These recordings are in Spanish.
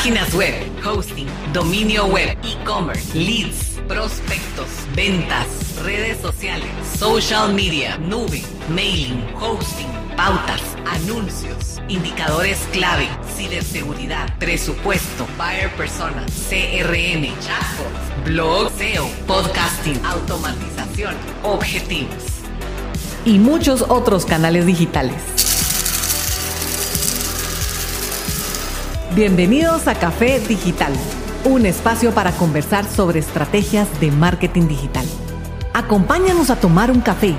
Páginas web, hosting, dominio web, e-commerce, leads, prospectos, ventas, redes sociales, social media, nube, mailing, hosting, pautas, anuncios, indicadores clave, ciberseguridad, presupuesto, buyer persona, CRM, chatbots, blog, SEO, podcasting, automatización, objetivos y muchos otros canales digitales. Bienvenidos a Café Digital, un espacio para conversar sobre estrategias de marketing digital. Acompáñanos a tomar un café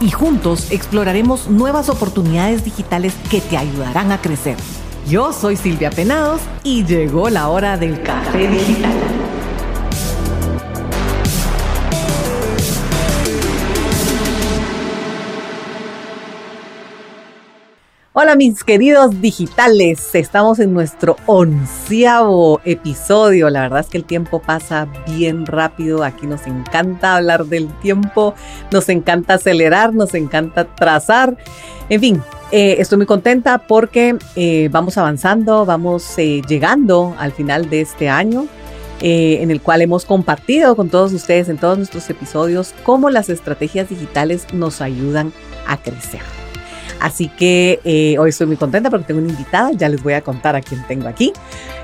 y juntos exploraremos nuevas oportunidades digitales que te ayudarán a crecer. Yo soy Silvia Penados y llegó la hora del café digital. Hola mis queridos digitales, estamos en nuestro onceavo episodio. La verdad es que el tiempo pasa bien rápido. Aquí nos encanta hablar del tiempo, nos encanta acelerar, nos encanta trazar. En fin, eh, estoy muy contenta porque eh, vamos avanzando, vamos eh, llegando al final de este año. en el cual hemos compartido con todos ustedes en todos nuestros episodios cómo las estrategias digitales nos ayudan a crecer. Así que eh, hoy estoy muy contenta porque tengo una invitada, ya les voy a contar a quién tengo aquí.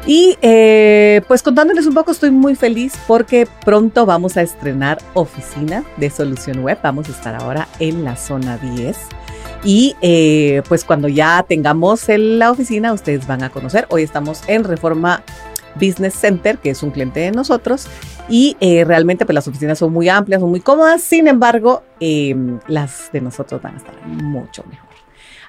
Y eh, pues contándoles un poco, estoy muy feliz porque pronto vamos a estrenar oficina de Solución Web. Vamos a estar ahora en la zona 10. Y eh, pues cuando ya tengamos la oficina, ustedes van a conocer. Hoy estamos en Reforma Business Center, que es un cliente de nosotros, y realmente pues las oficinas son muy amplias, son muy cómodas, sin embargo, las de nosotros van a estar mucho mejor.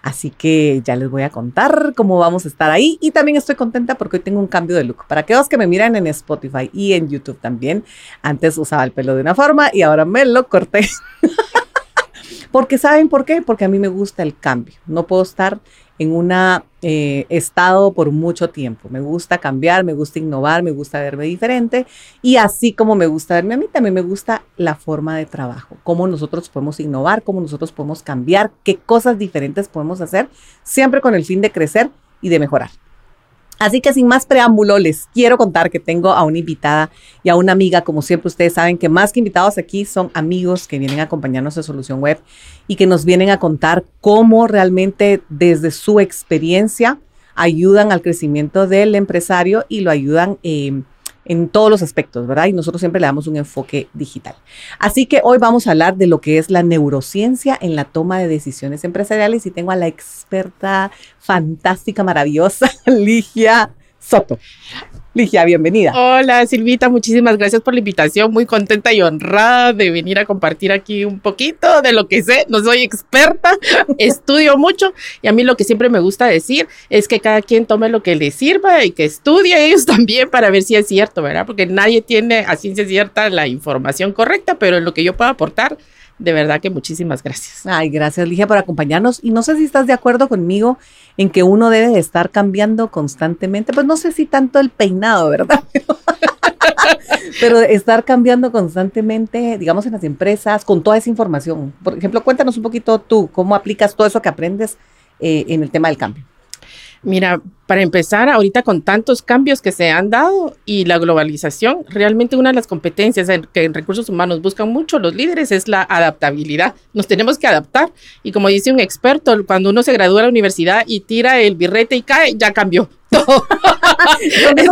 Así que ya les voy a contar cómo vamos a estar ahí. Y también estoy contenta porque hoy tengo un cambio de look. Para aquellos que me miran en Spotify y en YouTube también, antes usaba el pelo de una forma y ahora me lo corté. porque ¿saben por qué? Porque a mí me gusta el cambio. No puedo estar en un eh, estado por mucho tiempo. Me gusta cambiar, me gusta innovar, me gusta verme diferente y así como me gusta verme a mí, también me gusta la forma de trabajo, cómo nosotros podemos innovar, cómo nosotros podemos cambiar, qué cosas diferentes podemos hacer, siempre con el fin de crecer y de mejorar. Así que sin más preámbulo, les quiero contar que tengo a una invitada y a una amiga, como siempre ustedes saben que más que invitados aquí son amigos que vienen a acompañarnos en Solución Web y que nos vienen a contar cómo realmente desde su experiencia ayudan al crecimiento del empresario y lo ayudan eh, en todos los aspectos, ¿verdad? Y nosotros siempre le damos un enfoque digital. Así que hoy vamos a hablar de lo que es la neurociencia en la toma de decisiones empresariales y tengo a la experta fantástica, maravillosa, Ligia Soto. Ligia, bienvenida. Hola Silvita, muchísimas gracias por la invitación. Muy contenta y honrada de venir a compartir aquí un poquito de lo que sé. No soy experta, estudio mucho y a mí lo que siempre me gusta decir es que cada quien tome lo que le sirva y que estudie ellos también para ver si es cierto, ¿verdad? Porque nadie tiene a ciencia cierta la información correcta, pero en lo que yo puedo aportar, de verdad que muchísimas gracias. Ay, gracias Ligia por acompañarnos. Y no sé si estás de acuerdo conmigo en que uno debe de estar cambiando constantemente. Pues no sé si tanto el peinado, ¿verdad? Pero estar cambiando constantemente, digamos, en las empresas, con toda esa información. Por ejemplo, cuéntanos un poquito tú, cómo aplicas todo eso que aprendes eh, en el tema del cambio. Mira, para empezar, ahorita con tantos cambios que se han dado y la globalización, realmente una de las competencias que en recursos humanos buscan mucho los líderes es la adaptabilidad. Nos tenemos que adaptar y como dice un experto, cuando uno se gradúa de la universidad y tira el birrete y cae, ya cambió todo.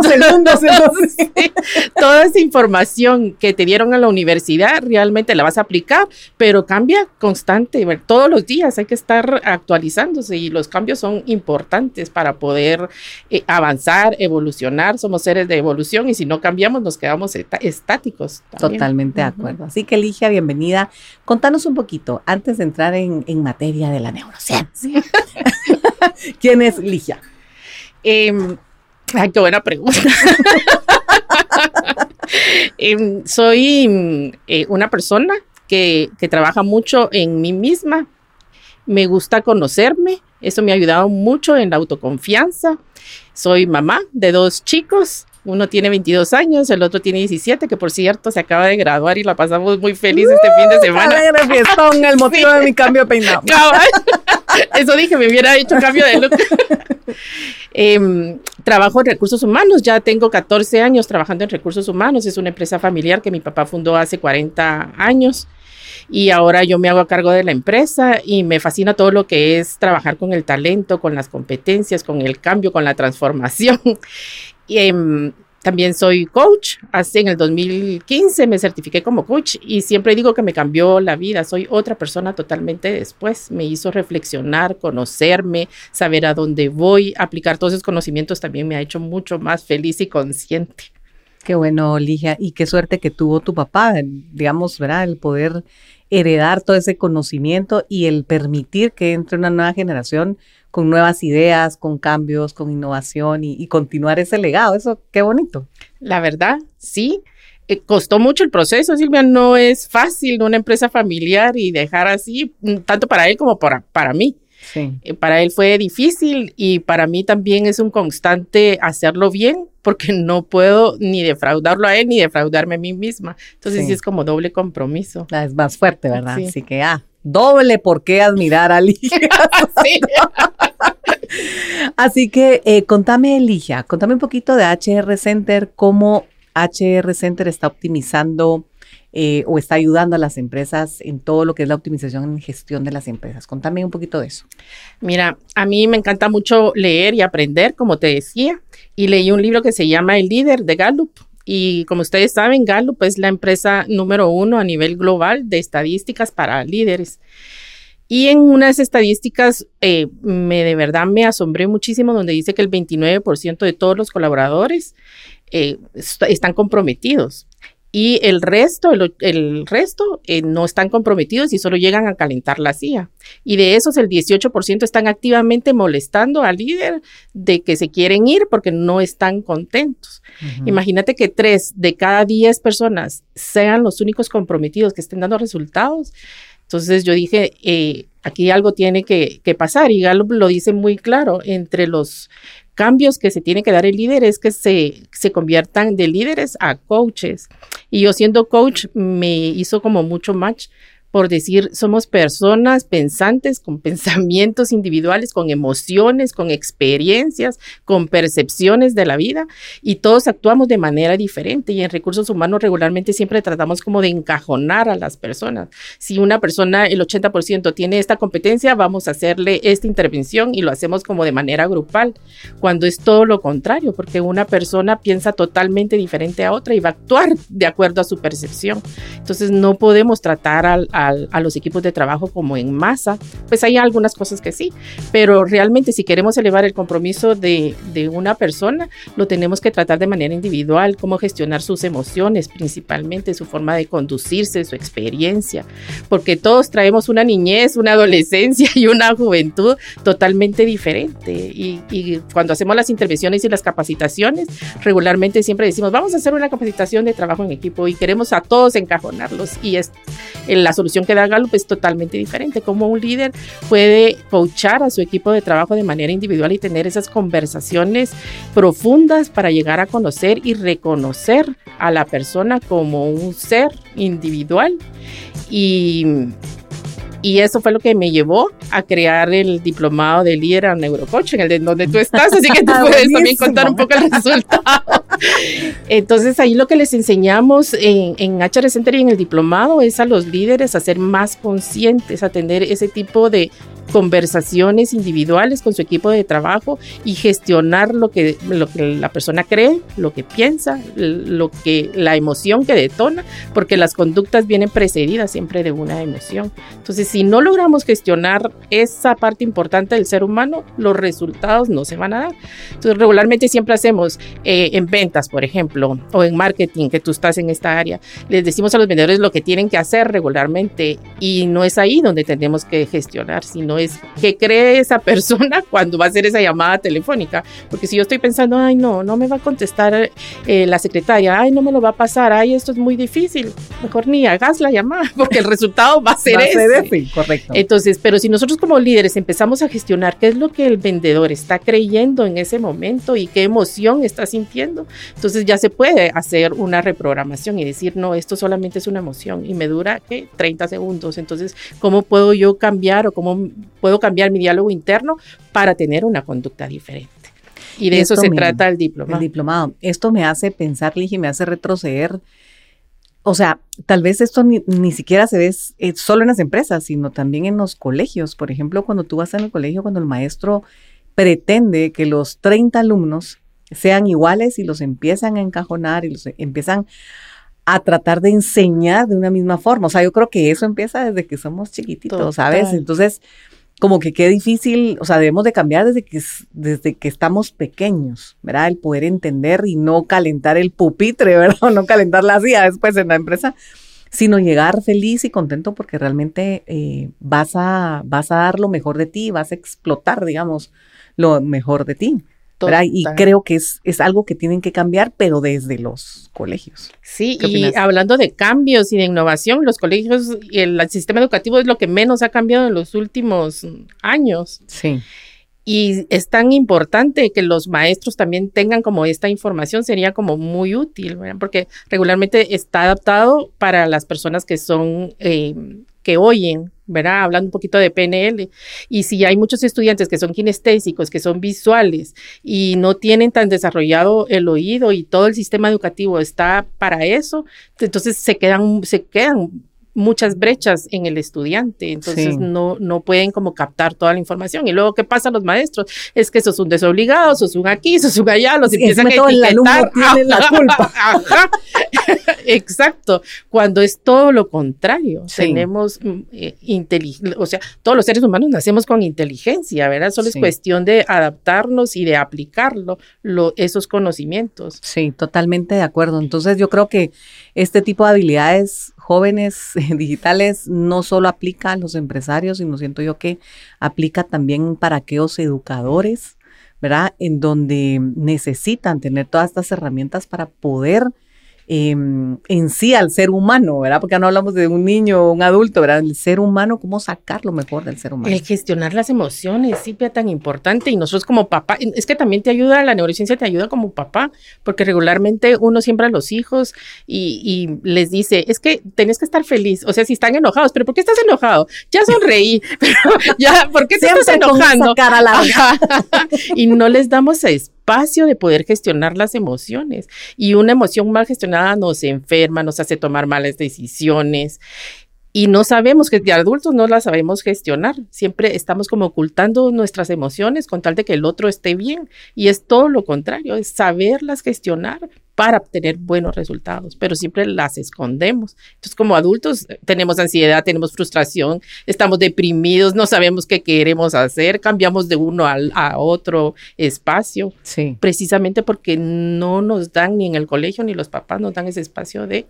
segundos, toda esa información que te dieron a la universidad realmente la vas a aplicar, pero cambia constante. Todos los días hay que estar actualizándose y los cambios son importantes para poder eh, avanzar, evolucionar. Somos seres de evolución y si no cambiamos nos quedamos estáticos. Totalmente de acuerdo. Así que Ligia, bienvenida. Contanos un poquito, antes de entrar en, en materia de la neurociencia. ¿Quién es Ligia? Em, ay, qué buena pregunta. Em, soy eh, una persona que, que, trabaja mucho en mí misma. Me gusta conocerme. Eso me ha ayudado mucho en la autoconfianza. Soy mamá de dos chicos. Uno tiene 22 años, el otro tiene 17, que por cierto se acaba de graduar y la pasamos muy feliz este fin de semana. fiestón, el motivo de mi cambio de peinado. Eso dije, me hubiera hecho cambio de look. Em, trabajo en recursos humanos, ya tengo 14 años trabajando en recursos humanos, es una empresa familiar que mi papá fundó hace 40 años y ahora yo me hago a cargo de la empresa y me fascina todo lo que es trabajar con el talento, con las competencias, con el cambio, con la transformación. em, también soy coach. Hace en el 2015 me certifiqué como coach y siempre digo que me cambió la vida. Soy otra persona totalmente después. Me hizo reflexionar, conocerme, saber a dónde voy, aplicar todos esos conocimientos también me ha hecho mucho más feliz y consciente. Qué bueno, Ligia, y qué suerte que tuvo tu papá, digamos, ¿verdad? El poder heredar todo ese conocimiento y el permitir que entre una nueva generación con nuevas ideas, con cambios, con innovación y, continuar ese legado. Eso, qué bonito. La verdad, sí. Eh, costó mucho el proceso, Silvia, no es fácil una empresa familiar y dejar así, mm, tanto para él como para, para mí. Sí. Eh, para él fue difícil y para mí también es un constante hacerlo bien porque no puedo ni defraudarlo a él ni defraudarme a mí misma. Entonces sí, es como doble compromiso. Ah, es más fuerte, ¿verdad? Así que, ah, doble por qué admirar a Ligia. Así que eh, contame, Ligia, contame un poquito de HR Center, cómo HR Center está optimizando eh, o está ayudando a las empresas en todo lo que es la optimización en gestión de las empresas. Contame un poquito de eso. Mira, a mí me encanta mucho leer y aprender, como te decía, y leí un libro que se llama El líder de Gallup. Y como ustedes saben, Gallup es la empresa número uno a nivel global de estadísticas para líderes. Y en unas estadísticas, eh, me de verdad me asombré muchísimo, donde dice que el 29% de todos los colaboradores eh, están comprometidos y el resto, el, resto eh, no están comprometidos y solo llegan a calentar la silla. Y de esos, el 18% están activamente molestando al líder de que se quieren ir porque no están contentos. Imagínate que tres de cada diez personas sean los únicos comprometidos que estén dando resultados. Entonces yo dije, eh, aquí algo tiene que, que pasar y Gallup lo dice muy claro, entre los cambios que se tiene que dar el líder es que se, se conviertan de líderes a coaches. Y yo siendo coach me hizo como mucho match por decir, somos personas pensantes con pensamientos individuales, con emociones, con experiencias, con percepciones de la vida y todos actuamos de manera diferente y en recursos humanos regularmente siempre tratamos como de encajonar a las personas. Si una persona, el 80% tiene esta competencia, vamos a hacerle esta intervención y lo hacemos como de manera grupal, cuando es todo lo contrario, porque una persona piensa totalmente diferente a otra y va a actuar de acuerdo a su percepción. Entonces no podemos tratar al a los equipos de trabajo como en masa, pues hay algunas cosas que sí, pero realmente si queremos elevar el compromiso de, de una persona, lo tenemos que tratar de manera individual, cómo gestionar sus emociones, principalmente su forma de conducirse, su experiencia, porque todos traemos una niñez, una adolescencia y una juventud totalmente diferente. Y, y cuando hacemos las intervenciones y las capacitaciones, regularmente siempre decimos, vamos a hacer una capacitación de trabajo en equipo y queremos a todos encajonarlos y es la solución que da Gallup es totalmente diferente. Como un líder puede coachar a su equipo de trabajo de manera individual y tener esas conversaciones profundas para llegar a conocer y reconocer a la persona como un ser individual. Y y eso fue lo que me llevó a crear el diplomado de líder a neurocoaching, el de donde tú estás, así que tú puedes también contar un poco el resultado. Entonces ahí lo que les enseñamos en, en HR Center y en el diplomado es a los líderes a ser más conscientes, a tener ese tipo de conversaciones individuales con su equipo de trabajo y gestionar lo que, lo que la persona cree, lo que piensa, lo que, la emoción que detona, porque las conductas vienen precedidas siempre de una emoción. Entonces, si no logramos gestionar esa parte importante del ser humano, los resultados no se van a dar. Entonces, regularmente siempre hacemos eh, en ventas, por ejemplo, o en marketing, que tú estás en esta área, les decimos a los vendedores lo que tienen que hacer regularmente y no es ahí donde tenemos que gestionar, sino es que cree esa persona cuando va a hacer esa llamada telefónica. Porque si yo estoy pensando, ay, no, no me va a contestar eh, la secretaria, ay, no me lo va a pasar, ay, esto es muy difícil, mejor ni hagas la llamada, porque el resultado va a ser ese. correcto. Entonces, pero si nosotros como líderes empezamos a gestionar qué es lo que el vendedor está creyendo en ese momento y qué emoción está sintiendo, entonces ya se puede hacer una reprogramación y decir, no, esto solamente es una emoción y me dura, ¿qué? 30 segundos. Entonces, ¿cómo puedo yo cambiar o cómo puedo cambiar mi diálogo interno para tener una conducta diferente. Y de eso se trata el diplomado. El diplomado. Esto me hace pensar, Ligi, me hace retroceder. O sea, tal vez esto ni, siquiera se ve eh, solo en las empresas, sino también en los colegios. Por ejemplo, cuando tú vas en el colegio, cuando el maestro pretende que los 30 alumnos sean iguales y los empiezan a encajonar y los empiezan a tratar de enseñar de una misma forma. O sea, yo creo que eso empieza desde que somos chiquititos, ¿sabes? Entonces, como que qué difícil, o sea, debemos de cambiar desde que, desde que estamos pequeños, ¿verdad? El poder entender y no calentar el pupitre, ¿verdad? no calentar la silla después en la empresa, sino llegar feliz y contento porque realmente eh, vas, a, vas a dar lo mejor de ti, vas a explotar, digamos, lo mejor de ti. Y creo que es, es algo que tienen que cambiar, pero desde los colegios. Sí, y hablando de cambios y de innovación, los colegios y el, sistema educativo es lo que menos ha cambiado en los últimos años. Sí. Y es tan importante que los maestros también tengan como esta información, sería como muy útil, porque regularmente está adaptado para las personas que son eh, que oyen, ¿verdad? Hablando un poquito de PNL. Y si hay muchos estudiantes que son kinestésicos, que son visuales y no tienen tan desarrollado el oído y todo el sistema educativo está para eso, entonces se quedan, se quedan muchas brechas en el estudiante, entonces no, no pueden como captar toda la información. Y luego, ¿qué pasa a los maestros? Es que sos un desobligado, sos un aquí, sos un allá, los empiezan a etiquetar. El la culpa. Exacto, cuando es todo lo contrario. Tenemos mm, eh, inteligencia, o sea, todos los seres humanos nacemos con inteligencia, ¿verdad? Solo es cuestión de adaptarnos y de aplicarlo, lo, esos conocimientos. Sí, totalmente de acuerdo. Entonces yo creo que este tipo de habilidades jóvenes digitales no solo aplica a los empresarios, sino siento yo que aplica también para aquellos educadores, ¿verdad? En donde necesitan tener todas estas herramientas para poder Em, en sí al ser humano, ¿verdad? Porque no hablamos de un niño o un adulto, ¿verdad? El ser humano, cómo sacar lo mejor del ser humano. El gestionar las emociones, sí, tan importante. Y nosotros como papá, es que también te ayuda, la neurociencia te ayuda como papá, porque regularmente uno siembra a los hijos y, les dice, es que tenés que estar feliz. O sea, si están enojados, pero ¿por qué estás enojado? Ya sonreí, pero ya, ¿por qué te estás enojando? cara y no les damos espacio espacio de poder gestionar las emociones. Y una emoción mal gestionada nos enferma, nos hace tomar malas decisiones. Y no sabemos que de adultos no las sabemos gestionar. Siempre estamos como ocultando nuestras emociones con tal de que el otro esté bien. Y es todo lo contrario, es saberlas gestionar para obtener buenos resultados, pero siempre las escondemos. Entonces, como adultos tenemos ansiedad, tenemos frustración, estamos deprimidos, no sabemos qué queremos hacer, cambiamos de uno al, a otro espacio, sí. precisamente porque no nos dan ni en el colegio ni los papás nos dan ese espacio de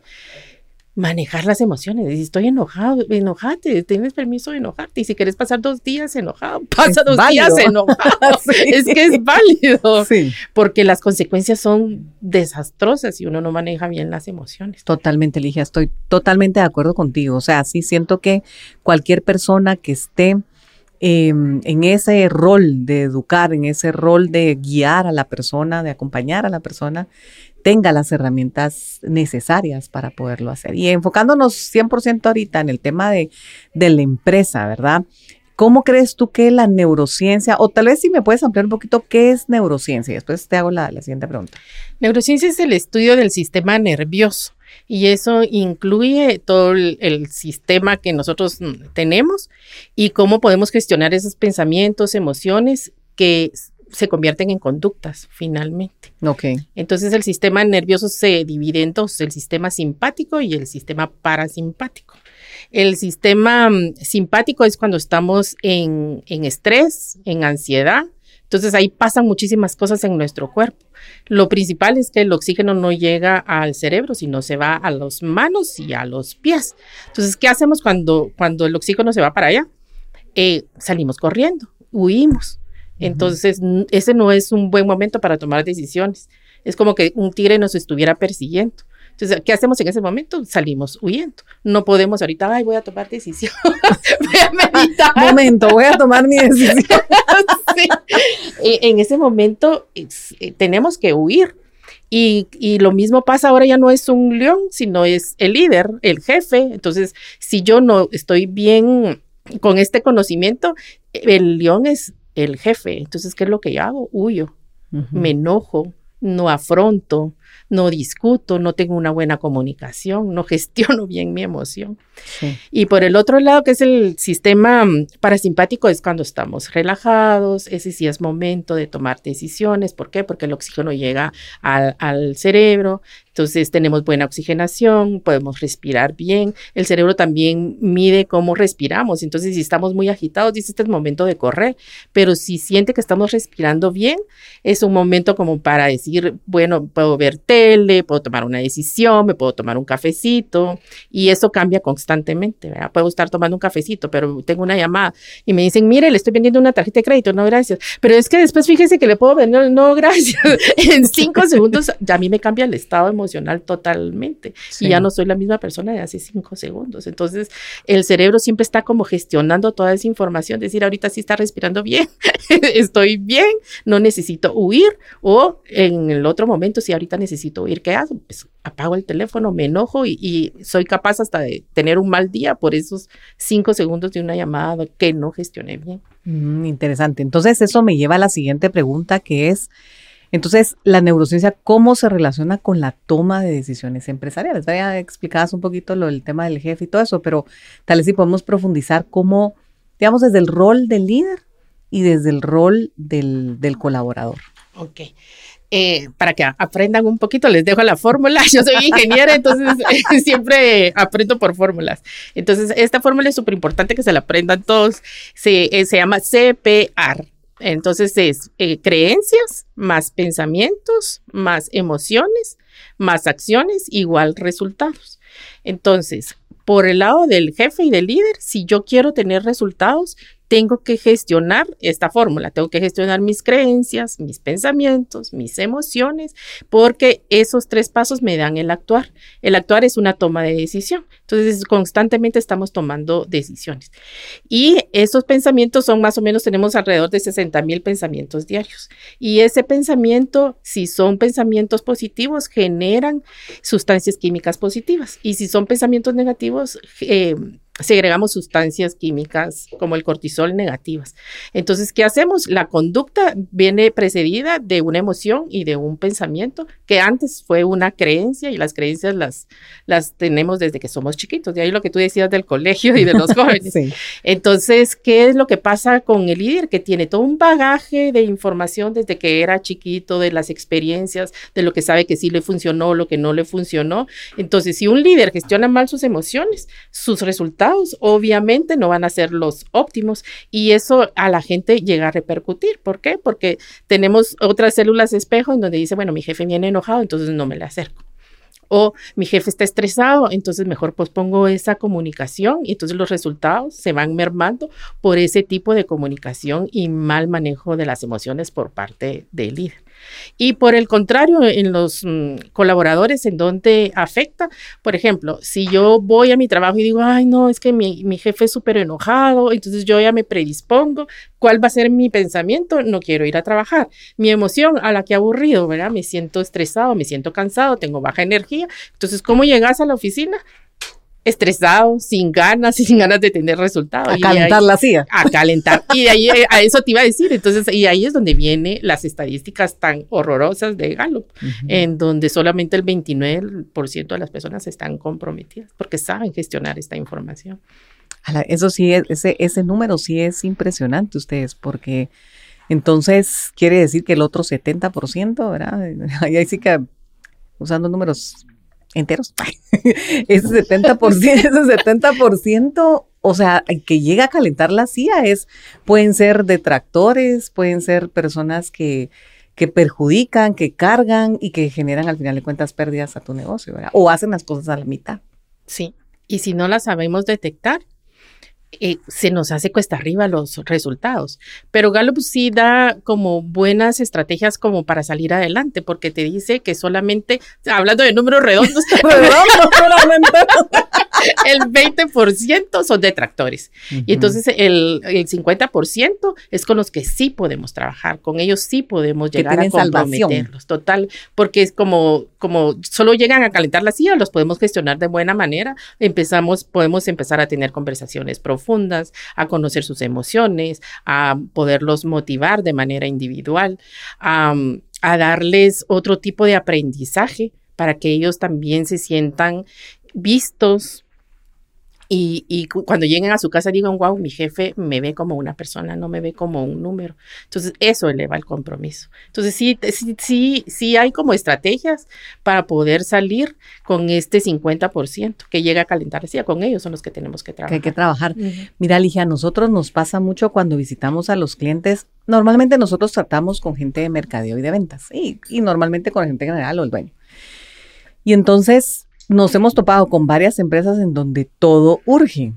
manejar las emociones. Si estoy enojado, enojate, tienes permiso de enojarte. Y si quieres pasar dos días enojado, pasa dos días enojado. Es que es válido. Sí. Porque las consecuencias son desastrosas si uno no maneja bien las emociones. Totalmente, Ligia, estoy totalmente de acuerdo contigo. O sea, sí siento que cualquier persona que esté em, en ese rol de educar, en ese rol de guiar a la persona, de acompañar a la persona, tenga las herramientas necesarias para poderlo hacer. Y enfocándonos 100% ahorita en el tema de, de la empresa, ¿verdad? ¿Cómo crees tú que la neurociencia, o tal vez si me puedes ampliar un poquito, qué es neurociencia? Y después te hago la, la siguiente pregunta. Neurociencia es el estudio del sistema nervioso y eso incluye todo el, el, sistema que nosotros tenemos y cómo podemos gestionar esos pensamientos, emociones que se convierten en conductas finalmente. Ok. Entonces el sistema nervioso se divide en dos, el sistema simpático y el sistema parasimpático. El sistema mm, simpático es cuando estamos en, en estrés, en ansiedad. Entonces ahí pasan muchísimas cosas en nuestro cuerpo. Lo principal es que el oxígeno no llega al cerebro, sino se va a las manos y a los pies. Entonces, ¿qué hacemos cuando, cuando el oxígeno se va para allá? Eh, salimos corriendo, huimos. Entonces, ese no es un buen momento para tomar decisiones. Es como que un tigre nos estuviera persiguiendo. Entonces, ¿qué hacemos en ese momento? Salimos huyendo. No podemos ahorita, ay, voy a tomar decisión. voy a meditar. Momento, voy a tomar mi decisión. E, en ese momento eh, tenemos que huir. Y, y, lo mismo pasa ahora, ya no es un león, sino es el líder, el jefe. Entonces, si yo no estoy bien con este conocimiento, el león es el jefe. Entonces, ¿qué es lo que yo hago? Huyo. me enojo, no afronto, no discuto, no tengo una buena comunicación, no gestiono bien mi emoción. Y por el otro lado, que es el sistema mm, parasimpático, es cuando estamos relajados, ese sí es momento de tomar decisiones. ¿Por qué? Porque el oxígeno llega al, al cerebro, entonces tenemos buena oxigenación, podemos respirar bien. El cerebro también mide cómo respiramos. Entonces si estamos muy agitados, dice este es el momento de correr. Pero si siente que estamos respirando bien, es un momento como para decir, bueno, puedo ver tele, puedo tomar una decisión, me puedo tomar un cafecito. Y eso cambia constantemente. ¿verdad? Puedo estar tomando un cafecito, pero tengo una llamada y me dicen, mire, le estoy vendiendo una tarjeta de crédito. No, gracias. Pero es que después fíjese que le puedo vender, no, gracias. en cinco segundos ya a mí me cambia el estado emocional totalmente y ya no soy la misma persona de hace cinco segundos. Entonces, el cerebro siempre está como gestionando toda esa información, decir, ahorita sí está respirando bien, estoy bien, no necesito huir o en el otro momento, si ahorita necesito huir, ¿qué hago? Pues apago el teléfono, me enojo y, soy capaz hasta de tener un mal día por esos cinco segundos de una llamada que no gestioné bien. Mm, interesante. Entonces, eso me lleva a la siguiente pregunta que es, entonces, la neurociencia, ¿cómo se relaciona con la toma de decisiones empresariales? Ya explicabas un poquito lo del tema del jefe y todo eso, pero tal vez si podemos profundizar cómo, digamos, desde el rol del líder y desde el rol del, colaborador. Ok. Eh, para que aprendan un poquito, les dejo la fórmula. Yo soy ingeniera, entonces siempre aprendo por fórmulas. Entonces, esta fórmula es súper importante que se la aprendan todos. Se, eh, se llama CPR. Entonces es eh, creencias más pensamientos, más emociones, más acciones, igual resultados. Entonces, por el lado del jefe y del líder, si yo quiero tener resultados, tengo que gestionar esta fórmula, tengo que gestionar mis creencias, mis pensamientos, mis emociones, porque esos tres pasos me dan el actuar. El actuar es una toma de decisión. Entonces, constantemente estamos tomando decisiones. Y esos pensamientos son más o menos, tenemos alrededor de 60 mil pensamientos diarios. Y ese pensamiento, si son pensamientos positivos, generan sustancias químicas positivas. Y si son pensamientos negativos, eh, segregamos sustancias químicas como el cortisol negativas. Entonces, ¿qué hacemos? La conducta viene precedida de una emoción y de un pensamiento que antes fue una creencia y las creencias las, las tenemos desde que somos chiquitos. De ahí lo que tú decías del colegio y de los jóvenes. Entonces, ¿qué es lo que pasa con el líder? Que tiene todo un bagaje de información desde que era chiquito, de las experiencias, de lo que sabe que sí le funcionó, lo que no le funcionó. Entonces, si un líder gestiona mal sus emociones, sus resultados obviamente no van a ser los óptimos y eso a la gente llega a repercutir. ¿Por qué? Porque tenemos otras células espejo en donde dice, bueno, mi jefe viene enojado, entonces no me le acerco o mi jefe está estresado, entonces mejor pospongo esa comunicación y entonces los resultados se van mermando por ese tipo de comunicación y mal manejo de las emociones por parte del líder. Y por el contrario, en los mm, colaboradores, en donde afecta, por ejemplo, si yo voy a mi trabajo y digo, ay, no, es que mi, mi jefe es súper enojado, entonces yo ya me predispongo, ¿cuál va a ser mi pensamiento? No quiero ir a trabajar. Mi emoción, a la que aburrido, ¿verdad? Me siento estresado, me siento cansado, tengo baja energía. Entonces, ¿cómo llegas a la oficina? Estresado, sin ganas, sin ganas de tener resultados. A calentar la silla. A calentar. Y ahí, eh, a eso te iba a decir. Entonces, y ahí es donde vienen las estadísticas tan horrorosas de Gallup, en donde solamente el 29% de las personas están comprometidas porque saben gestionar esta información. Eso sí, ese, ese número sí es impresionante ustedes, porque entonces quiere decir que el otro 70%, ¿verdad? Ahí sí que usando números enteros. ese 70%, ese 70%, o sea, que llega a calentar la CIA es, pueden ser detractores, pueden ser personas que, que perjudican, que cargan y que generan al final de cuentas pérdidas a tu negocio, ¿verdad? O hacen las cosas a la mitad. Sí, y si no las sabemos detectar, eh, se nos hace cuesta arriba los resultados. Pero Gallup sí da como buenas estrategias como para salir adelante, porque te dice que solamente, hablando de números redondos, el 20% son detractores. Y entonces el, el 50% es con los que sí podemos trabajar, con ellos sí podemos llegar a comprometerlos. Total, porque es como, como solo llegan a calentar la silla, los podemos gestionar de buena manera. Empezamos, podemos empezar a tener conversaciones profundas, a conocer sus emociones, a poderlos motivar de manera individual, a, a darles otro tipo de aprendizaje para que ellos también se sientan vistos, y, cuando lleguen a su casa digan, wow, mi jefe me ve como una persona, no me ve como un número. Entonces, eso eleva el compromiso. Entonces, sí, sí, sí, sí hay como estrategias para poder salir con este 50% que llega a calentar. Sí, con ellos son los que tenemos que trabajar. Que hay que trabajar. Mira, Ligia, a nosotros nos pasa mucho cuando visitamos a los clientes. Normalmente nosotros tratamos con gente de mercadeo y de ventas. Y, y normalmente con gente general o el dueño. Y entonces nos hemos topado con varias empresas en donde todo urge.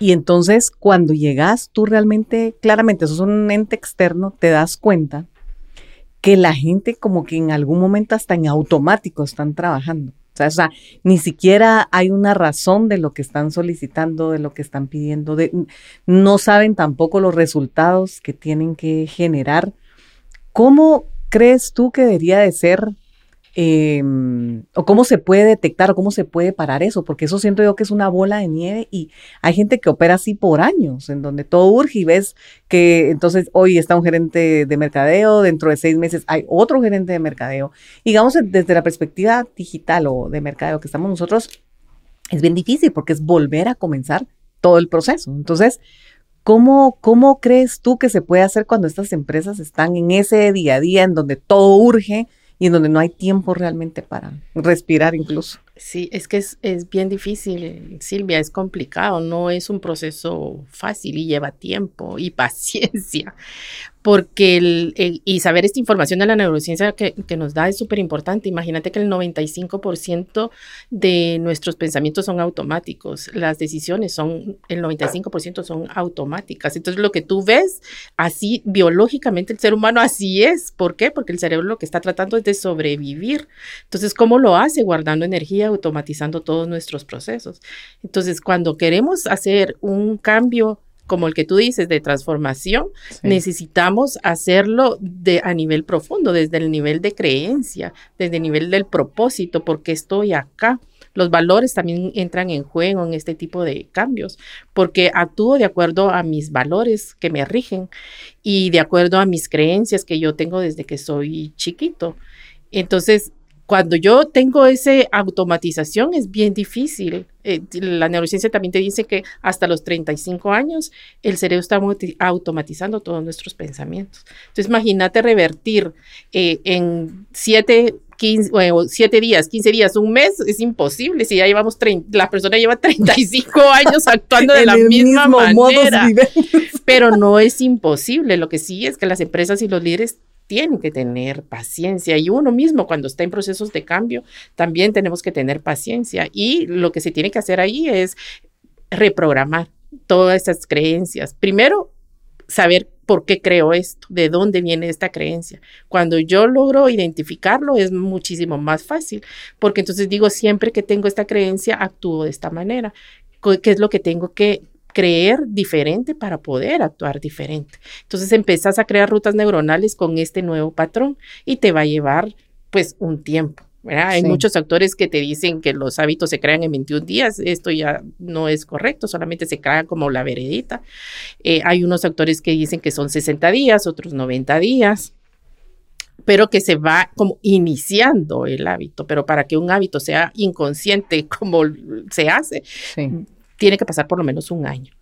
Y entonces cuando llegas, tú realmente, claramente, sos un ente externo, te das cuenta que la gente como que en algún momento hasta en automático están trabajando. O sea, ni siquiera hay una razón de lo que están solicitando, de lo que están pidiendo, no saben tampoco los resultados que tienen que generar. ¿Cómo crees tú que debería de ser Em, o cómo se puede detectar o cómo se puede parar eso, porque eso siento yo que es una bola de nieve y hay gente que opera así por años, en donde todo urge y ves que entonces hoy está un gerente de mercadeo, dentro de seis meses hay otro gerente de mercadeo. Digamos, desde la perspectiva digital o de mercadeo que estamos nosotros, es bien difícil porque es volver a comenzar todo el proceso. Entonces, ¿Cómo, ¿Cómo crees tú que se puede hacer cuando estas empresas están en ese día a día en donde todo urge, y en donde no hay tiempo realmente para respirar incluso. Sí, es que es, es, bien difícil, Silvia, es complicado, no es un proceso fácil y lleva tiempo y paciencia, porque el, y saber esta información de la neurociencia que, que nos da es súper importante. Imagínate que el 95% de nuestros pensamientos son automáticos, las decisiones son, el 95% son automáticas. Entonces lo que tú ves, así biológicamente el ser humano así es. ¿Por qué? Porque el cerebro lo que está tratando es de sobrevivir. Entonces, ¿cómo lo hace? Guardando energía, automatizando todos nuestros procesos. Entonces, cuando queremos hacer un cambio como el que tú dices de transformación, necesitamos hacerlo de, a nivel profundo, desde el nivel de creencia, desde el nivel del propósito, porque estoy acá. Los valores también entran en juego en este tipo de cambios, porque actúo de acuerdo a mis valores que me rigen y de acuerdo a mis creencias que yo tengo desde que soy chiquito. Entonces, cuando yo tengo esa automatización es bien difícil. Eh, la neurociencia también te dice que hasta los 35 años el cerebro está automatizando todos nuestros pensamientos. Entonces imagínate revertir eh, en 7, 15, siete días, 15 días, un mes, es imposible. Si ya llevamos, 30, la persona lleva 35 años actuando de la misma manera. Pero no es imposible. Lo que sí es que las empresas y los líderes tienen que tener paciencia y uno mismo cuando está en procesos de cambio también tenemos que tener paciencia y lo que se tiene que hacer ahí es reprogramar todas esas creencias. Primero, saber por qué creo esto, de dónde viene esta creencia. Cuando yo logro identificarlo es muchísimo más fácil, porque entonces digo, siempre que tengo esta creencia, actúo de esta manera. ¿Qué es lo que tengo que creer diferente para poder actuar diferente. Entonces empezás a crear rutas neuronales con este nuevo patrón y te va a llevar pues un tiempo. Hay muchos autores que te dicen que los hábitos se crean en 21 días. Esto ya no es correcto, solamente se crea como la veredita. Eh, hay unos autores que dicen que son 60 días, otros 90 días pero que se va como iniciando el hábito, pero para que un hábito sea inconsciente como se hace, tiene que pasar por lo menos un año.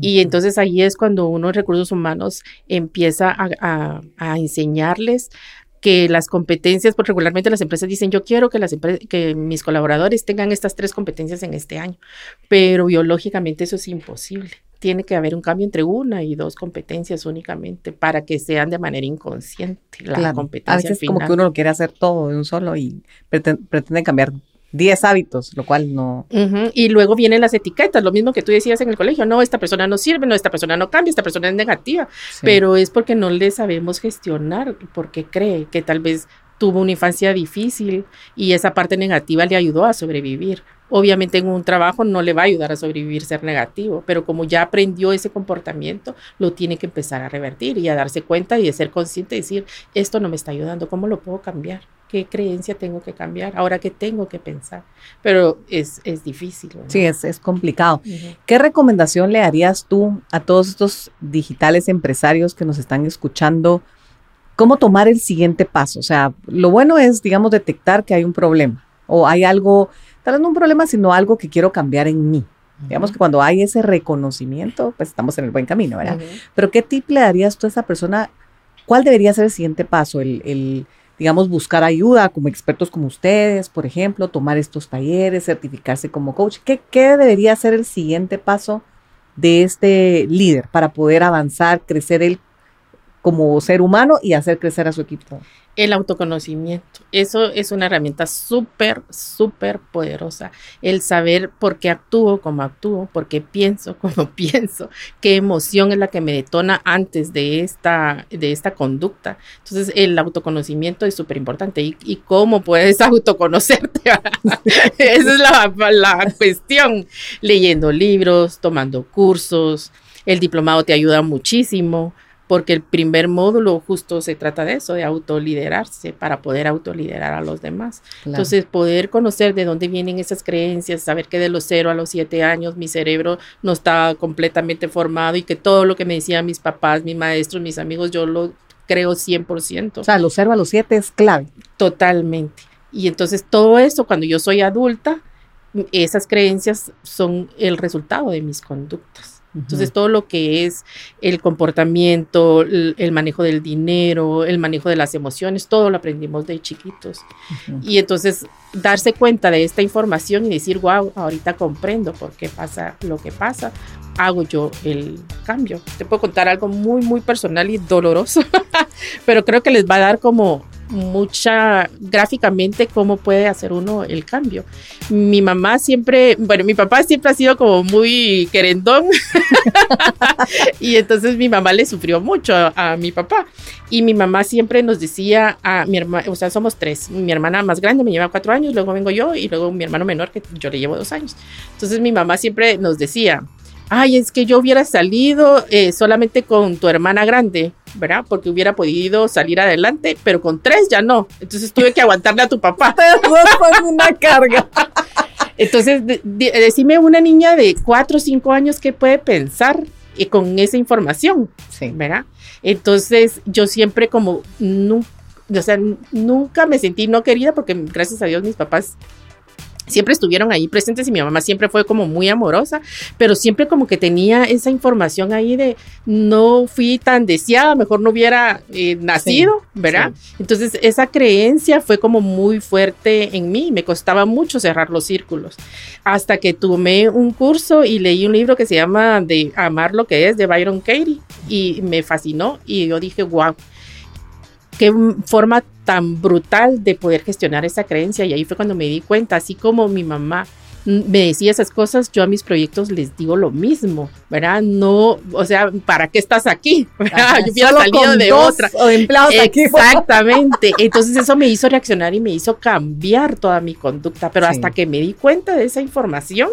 Y entonces ahí es cuando uno en recursos humanos empieza a, enseñarles que las competencias, porque regularmente las empresas dicen, yo quiero que, las que mis colaboradores tengan estas tres competencias en este año, pero biológicamente eso es imposible. Tiene que haber un cambio entre una y dos competencias únicamente para que sean de manera inconsciente la competencia. A veces como que uno lo quiere hacer todo de un solo y pretende cambiar 10 hábitos, lo cual no. Y luego vienen las etiquetas, lo mismo que tú decías en el colegio, no, esta persona no sirve, no, esta persona no cambia, esta persona es negativa, pero es porque no le sabemos gestionar, porque cree que tal vez tuvo una infancia difícil y esa parte negativa le ayudó a sobrevivir, obviamente en un trabajo no le va a ayudar a sobrevivir ser negativo, pero como ya aprendió ese comportamiento, lo tiene que empezar a revertir y a darse cuenta y de ser consciente y decir, esto no me está ayudando, ¿cómo lo puedo cambiar? ¿Qué creencia tengo que cambiar? Ahora qué tengo que pensar. Pero es, es difícil. Sí, es, es complicado. ¿Qué recomendación le harías tú a todos estos digitales empresarios que nos están escuchando? ¿Cómo tomar el siguiente paso? O sea, lo bueno es, digamos, detectar que hay un problema o hay algo tal vez no un problema, sino algo que quiero cambiar en mí. Digamos que cuando hay ese reconocimiento, pues estamos en el buen camino, ¿verdad? Pero ¿qué tip le darías tú a esa persona? ¿Cuál debería ser el siguiente paso? El, digamos, buscar ayuda como expertos como ustedes, por ejemplo, tomar estos talleres, certificarse como coach. ¿Qué, qué debería ser el siguiente paso de este líder para poder avanzar, crecer él como ser humano y hacer crecer a su equipo? el autoconocimiento. Eso es una herramienta súper, súper poderosa. El saber por qué actúo como actúo, por qué pienso como pienso, qué emoción es la que me detona antes de esta, de esta conducta. Entonces, el autoconocimiento es súper importante. ¿Y, cómo puedes autoconocerte? Esa es la, la cuestión. Leyendo libros, tomando cursos. El diplomado te ayuda muchísimo porque el primer módulo justo se trata de eso, de autoliderarse para poder autoliderar a los demás. Entonces, poder conocer de dónde vienen esas creencias, saber que de los cero a los siete años mi cerebro no está completamente formado y que todo lo que me decían mis papás, mis maestros, mis amigos, yo lo creo 100%. O sea, los cero a los siete es clave. Totalmente. Y entonces todo eso, cuando yo soy adulta, esas creencias son el resultado de mis conductas. Entonces, todo lo que es el comportamiento, el, manejo del dinero, el manejo de las emociones, todo lo aprendimos de chiquitos. Y entonces, darse cuenta de esta información y decir, wow, ahorita comprendo por qué pasa lo que pasa, hago yo el cambio. Te puedo contar algo muy, muy personal y doloroso, pero creo que les va a dar como mucha gráficamente cómo puede hacer uno el cambio. Mi mamá siempre, bueno, mi papá siempre ha sido como muy querendón y entonces mi mamá le sufrió mucho a, mi papá y mi mamá siempre nos decía a mi hermana, o sea, somos tres, mi hermana más grande me lleva cuatro años, luego vengo yo y luego mi hermano menor que yo le llevo dos años. Entonces mi mamá siempre nos decía, ay, es que yo hubiera salido eh, solamente con tu hermana grande, ¿verdad? Porque hubiera podido salir adelante, pero con tres ya no. Entonces tuve que aguantarle a tu papá. fue una carga. Entonces, decime una niña de cuatro o cinco años qué puede pensar eh, con esa información, sí. ¿verdad? Entonces, yo siempre como, o sea, nunca me sentí no querida porque gracias a Dios mis papás siempre estuvieron ahí presentes y mi mamá siempre fue como muy amorosa, pero siempre como que tenía esa información ahí de no fui tan deseada, mejor no hubiera eh, nacido, ¿verdad? Entonces esa creencia fue como muy fuerte en mí, me costaba mucho cerrar los círculos, hasta que tomé un curso y leí un libro que se llama De Amar lo que es de Byron Katie y me fascinó y yo dije, wow qué forma tan brutal de poder gestionar esa creencia. Y ahí fue cuando me di cuenta, así como mi mamá me decía esas cosas, yo a mis proyectos les digo lo mismo, ¿verdad? No, o sea, ¿para qué estás aquí? yo hubiera salido de otra. O empleados Exactamente. Entonces eso me hizo reaccionar y me hizo cambiar toda mi conducta, pero hasta que me di cuenta de esa información,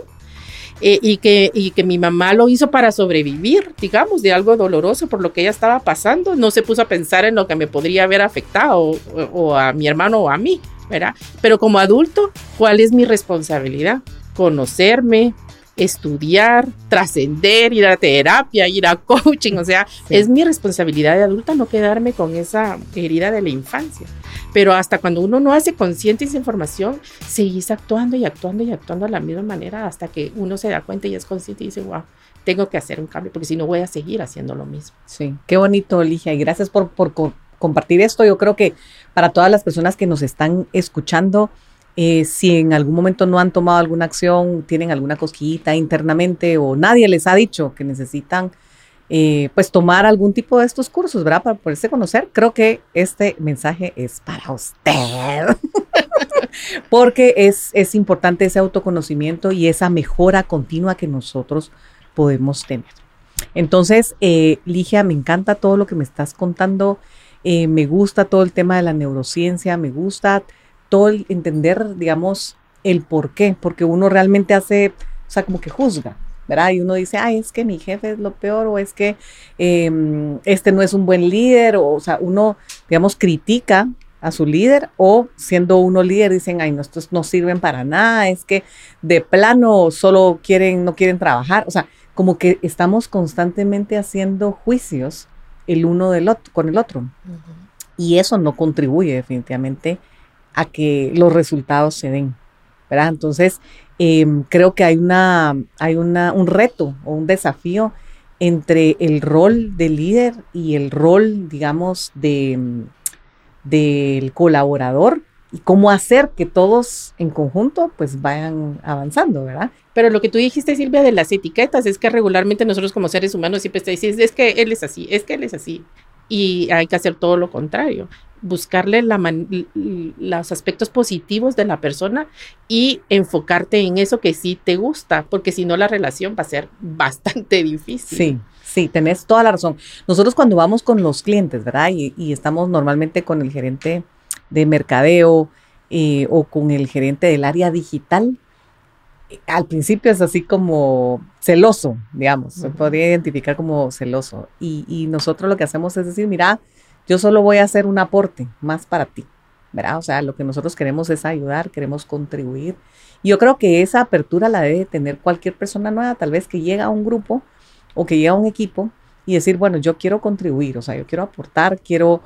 eh, y, que, y que mi mamá lo hizo para sobrevivir, digamos, de algo doloroso por lo que ella estaba pasando. No se puso a pensar en lo que me podría haber afectado o, a mi hermano o a mí, ¿verdad? Pero como adulto, ¿cuál es mi responsabilidad? Conocerme, estudiar, trascender, ir a terapia, ir a coaching, o sea, es mi responsabilidad de adulta no quedarme con esa herida de la infancia. Pero hasta cuando uno no hace consciente esa información, seguís actuando y actuando y actuando de la misma manera hasta que uno se da cuenta y es consciente y dice, wow, tengo que hacer un cambio porque si no voy a seguir haciendo lo mismo. Sí, qué bonito, Ligia, y gracias por, por compartir esto. Yo creo que para todas las personas que nos están escuchando, eh, si en algún momento no han tomado alguna acción, tienen alguna cosquillita internamente o nadie les ha dicho que necesitan eh, pues tomar algún tipo de estos cursos, ¿verdad? Para poderse conocer, creo que este mensaje es para usted. Porque es, es importante ese autoconocimiento y esa mejora continua que nosotros podemos tener. Entonces, eh, Ligia, me encanta todo lo que me estás contando. me gusta todo el tema de la neurociencia, me gusta todo el entender, digamos, el por qué, porque uno realmente hace, o sea, como que juzga. ¿verdad? Y uno dice, ay, es que mi jefe es lo peor, o es que em, este no es un buen líder, o, o sea, uno, digamos, critica a su líder o siendo uno líder dicen, ay, no, estos no sirven para nada, es que de plano solo quieren, no quieren trabajar, o sea, como que estamos constantemente haciendo juicios el uno del otro, con el otro. Y eso no contribuye definitivamente a que los resultados se den, ¿verdad? Entonces, em, creo que hay, una, hay una, un reto o un desafío entre el rol de líder y el rol, digamos, de del colaborador y cómo hacer que todos en conjunto pues vayan avanzando, ¿verdad? Pero lo que tú dijiste, Silvia, de las etiquetas, es que regularmente nosotros como seres humanos siempre te decimos, es que él es así, es que él es así. Y hay que hacer todo lo contrario, buscarle la los aspectos positivos de la persona y enfocarte en eso que sí te gusta, porque si no la relación va a ser bastante difícil. Sí, Sí, tenés toda la razón. Nosotros cuando vamos con los clientes, ¿verdad? Y, estamos normalmente con el gerente de mercadeo eh, o con el gerente del área digital, eh, al principio es así como celoso, digamos, se podría identificar como celoso. Y, y, nosotros lo que hacemos es decir, mira, yo solo voy a hacer un aporte más para ti, ¿verdad? O sea, lo que nosotros queremos es ayudar, queremos contribuir. Yo creo que esa apertura la debe tener cualquier persona nueva, tal vez que llega a un grupo o que llega un equipo y decir, bueno, yo quiero contribuir, o sea, yo quiero aportar, quiero,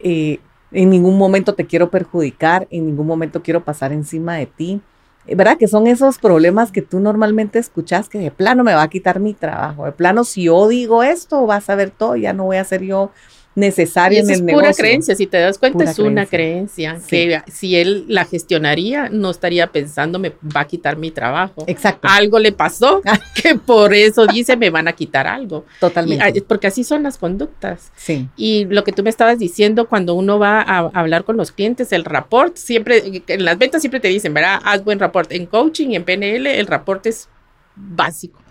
eh, en ningún momento te quiero perjudicar, en ningún momento quiero pasar encima de ti. ¿Verdad? Que son esos problemas que tú normalmente escuchas que de plano me va a quitar mi trabajo, de plano si yo digo esto vas a ver todo, ya no voy a ser yo necesaria en el es pura creencia, si te das cuenta es una creencia, que si él la gestionaría no estaría pensando me va a quitar mi trabajo. Exacto. Algo le pasó que por eso dice me van a quitar algo. Totalmente. porque así son las conductas. Sí. Y lo que tú me estabas diciendo cuando uno va a, hablar con los clientes, el rapport, siempre, en las ventas siempre te dicen, ¿verdad? Haz buen rapport. En coaching y en PNL el rapport es básico.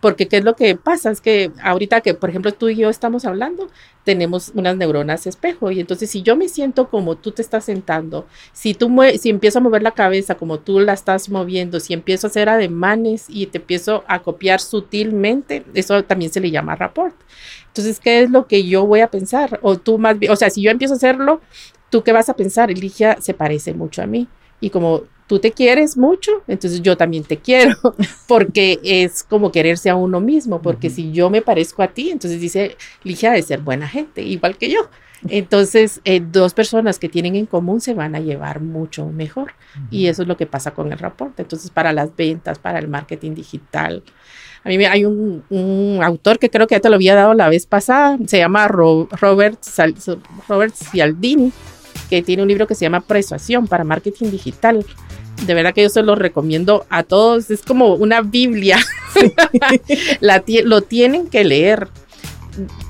Porque qué es lo que pasa, es que ahorita que, por ejemplo, tú y yo estamos hablando, tenemos unas neuronas espejo y entonces si yo me siento como tú te estás sentando, si tú si empiezo a mover la cabeza como tú la estás moviendo, si empiezo a hacer ademanes y te empiezo a copiar sutilmente, eso también se le llama rapport. Entonces, ¿qué es lo que yo voy a pensar? O tú más bien, o sea, si yo empiezo a hacerlo, ¿tú qué vas a pensar? Eligia se parece mucho a mí. Y como tú te quieres mucho, entonces yo también te quiero, porque es como quererse a uno mismo, porque si yo me parezco a ti, entonces dice, Ligia de ser buena gente, igual que yo. Entonces, eh, dos personas que tienen en común se van a llevar mucho mejor. Y eso es lo que pasa con el reporte. Entonces, para las ventas, para el marketing digital. A mí hay un, un autor que creo que ya te lo había dado la vez pasada, se llama Robert, Robert Cialdini que tiene un libro que se llama Persuasión para Marketing Digital. De verdad que yo se lo recomiendo a todos. Es como una Biblia. lo tienen que leer.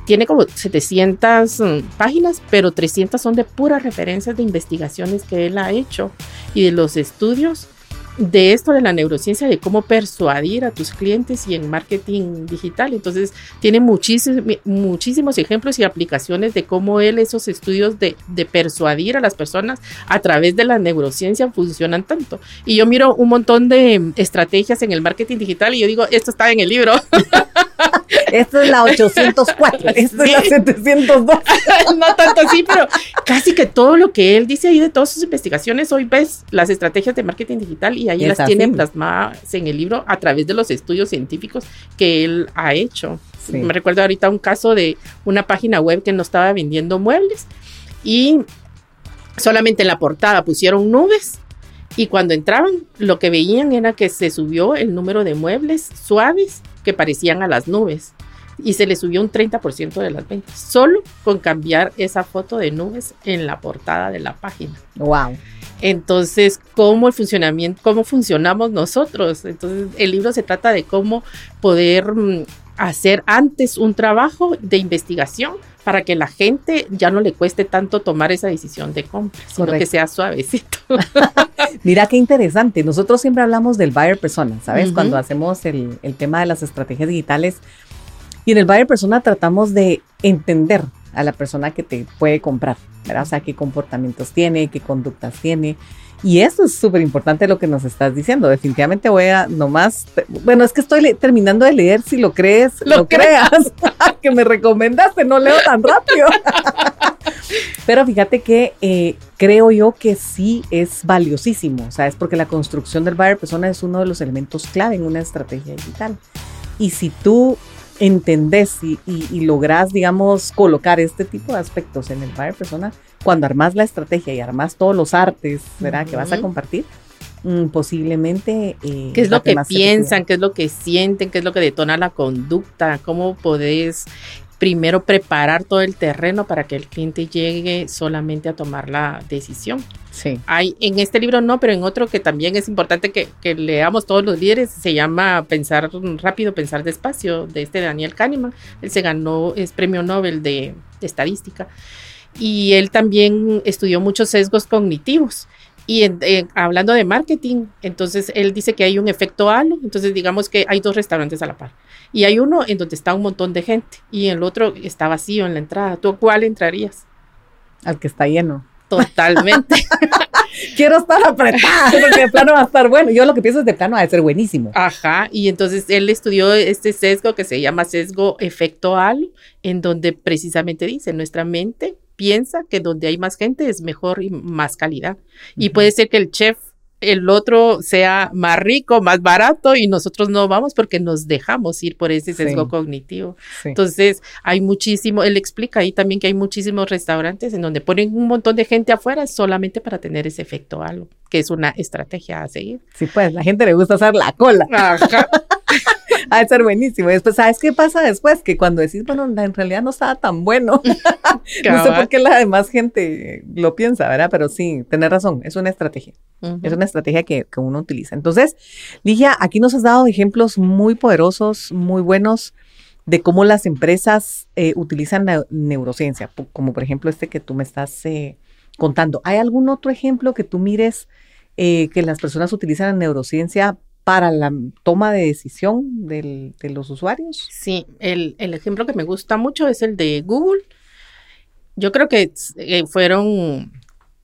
Tiene como 700 mm, páginas, pero 300 son de puras referencias de investigaciones que él ha hecho y de los estudios de esto de la neurociencia, de cómo persuadir a tus clientes y en marketing digital. Entonces, tiene muchísimos, ejemplos y aplicaciones de cómo él, esos estudios de, de, persuadir a las personas a través de la neurociencia funcionan tanto. Y yo miro un montón de estrategias en el marketing digital y yo digo, esto está en el libro. Esto es la 804, esto es la 702. no tanto así, pero casi que todo lo que él dice ahí de todas sus investigaciones, hoy ves las estrategias de marketing digital y ahí las tiene plasmadas en el libro a través de los estudios científicos que él ha hecho. Me recuerdo ahorita un caso de una página web que no estaba vendiendo muebles y solamente en la portada pusieron nubes y cuando entraban lo que veían era que se subió el número de muebles suaves que parecían a las nubes y se le subió un 30% de las ventas, solo con cambiar esa foto de nubes en la portada de la página. Wow. Entonces, ¿cómo el funcionamiento, cómo funcionamos nosotros? Entonces, el libro se trata de cómo poder mm, hacer antes un trabajo de investigación para que la gente ya no le cueste tanto tomar esa decisión de compra, sino que sea suavecito. Mira qué interesante. Nosotros siempre hablamos del buyer persona, ¿sabes? Cuando hacemos el, el, tema de las estrategias digitales. Y en el buyer persona tratamos de entender a la persona que te puede comprar, ¿verdad? O sea, qué comportamientos tiene, qué conductas tiene. Y eso es súper importante lo que nos estás diciendo. Definitivamente voy a nomás, bueno, es que estoy terminando de leer, si lo crees, lo, creas, que me recomendaste, no leo tan rápido. Pero fíjate que eh, creo yo que sí es valiosísimo, ¿sabes? Porque la construcción del buyer persona es uno de los elementos clave en una estrategia digital. Y si tú entendés y, y, lográs, digamos, colocar este tipo de aspectos en el buyer persona, cuando armas la estrategia y armas todos los artes, ¿verdad? Que vas a compartir, mm, posiblemente... Eh, ¿Qué es lo que piensan? ¿Qué es lo que sienten? ¿Qué es lo que detona la conducta? ¿Cómo podés primero preparar todo el terreno para que el cliente llegue solamente a tomar la decisión. Sí. Hay en este libro no, pero en otro que también es importante que, leamos todos los líderes, se llama Pensar rápido, pensar despacio, de este Daniel Kahneman. Él se ganó, es premio Nobel de, estadística. Y él también estudió muchos sesgos cognitivos. Y hablando de marketing, entonces él dice que hay un efecto halo. Entonces digamos que hay dos restaurantes a la par y hay uno en donde está un montón de gente y el otro está vacío en la entrada. ¿Tú cuál entrarías? Al que está lleno. Totalmente. Quiero estar apretada porque de plano va a estar bueno. Yo lo que pienso es de plano va a ser buenísimo. Ajá, y entonces él estudió este sesgo que se llama sesgo efecto halo, en donde precisamente dice, nuestra mente piensa que donde hay más gente es mejor y más calidad. Y puede ser que el chef el otro sea más rico, más barato y nosotros no vamos porque nos dejamos ir por ese sesgo cognitivo. Entonces, hay muchísimo, él explica ahí también que hay muchísimos restaurantes en donde ponen un montón de gente afuera solamente para tener ese efecto algo, que es una estrategia a seguir. Sí, pues la gente le gusta hacer la cola. Ajá. a ser buenísimo. Y después, ¿sabes qué pasa después? Que cuando decís, bueno, en realidad no estaba tan bueno. no sé por qué la demás gente lo piensa, ¿verdad? Pero sí, tenés razón, es una estrategia. Es una estrategia que, que, uno utiliza. Entonces, Ligia, aquí nos has dado ejemplos muy poderosos, muy buenos de cómo las empresas eh, utilizan la neurociencia, como por ejemplo este que tú me estás eh, contando. ¿Hay algún otro ejemplo que tú mires eh, que las personas utilizan la neurociencia para la toma de decisión de los usuarios? Sí, el, ejemplo que me gusta mucho es el de Google. Yo creo que eh, fueron,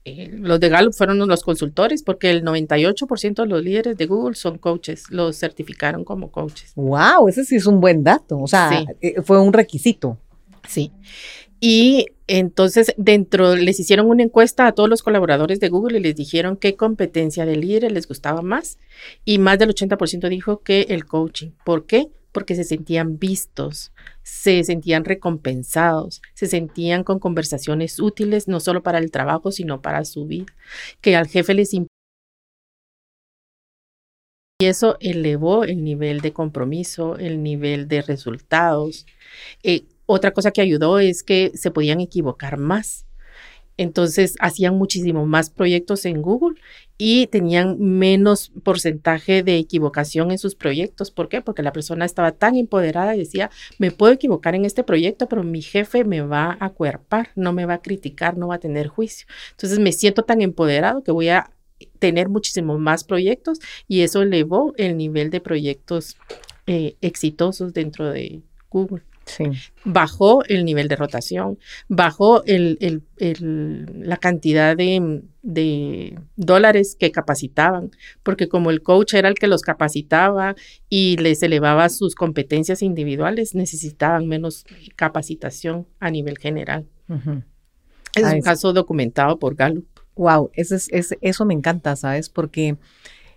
eh, los de Gallup fueron los consultores porque el 98% de los líderes de Google son coaches, los certificaron como coaches. ¡Wow! Ese sí es un buen dato, o sea, eh, fue un requisito. Sí. Y entonces, dentro, les hicieron una encuesta a todos los colaboradores de Google y les dijeron qué competencia de líder les gustaba más. Y más del 80% dijo que el coaching. ¿Por qué? Porque se sentían vistos, se sentían recompensados, se sentían con conversaciones útiles, no solo para el trabajo, sino para su vida. Que al jefe les y eso elevó el nivel de compromiso, el nivel de resultados. Eh, otra cosa que ayudó es que se podían equivocar más. Entonces hacían muchísimo más proyectos en Google y tenían menos porcentaje de equivocación en sus proyectos. ¿Por qué? Porque la persona estaba tan empoderada y decía, me puedo equivocar en este proyecto, pero mi jefe me va a cuerpar, no me va a criticar, no va a tener juicio. Entonces me siento tan empoderado que voy a tener muchísimos más proyectos y eso elevó el nivel de proyectos eh, exitosos dentro de Google. Bajó el nivel de rotación, bajó el, la cantidad de, dólares que capacitaban, porque como el coach era el que los capacitaba y les elevaba sus competencias individuales, necesitaban menos capacitación a nivel general. Es un caso documentado por Gallup. Wow, eso, es, eso me encanta, ¿sabes? Porque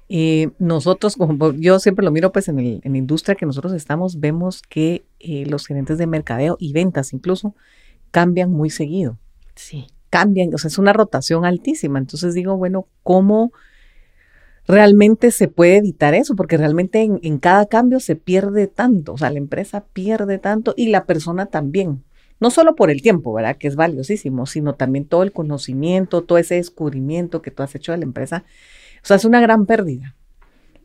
eh, nosotros, como yo siempre lo miro pues en, el, en la industria que nosotros estamos, vemos que eh, los gerentes de mercadeo y ventas incluso cambian muy seguido. Sí. Cambian, o sea, es una rotación altísima. Entonces digo, bueno, ¿cómo realmente se puede evitar eso? Porque realmente en, en cada cambio se pierde tanto, o sea, la empresa pierde tanto y la persona también. No solo por el tiempo, ¿verdad? Que es valiosísimo, sino también todo el conocimiento, todo ese descubrimiento que tú has hecho de la empresa o sea, es una gran pérdida.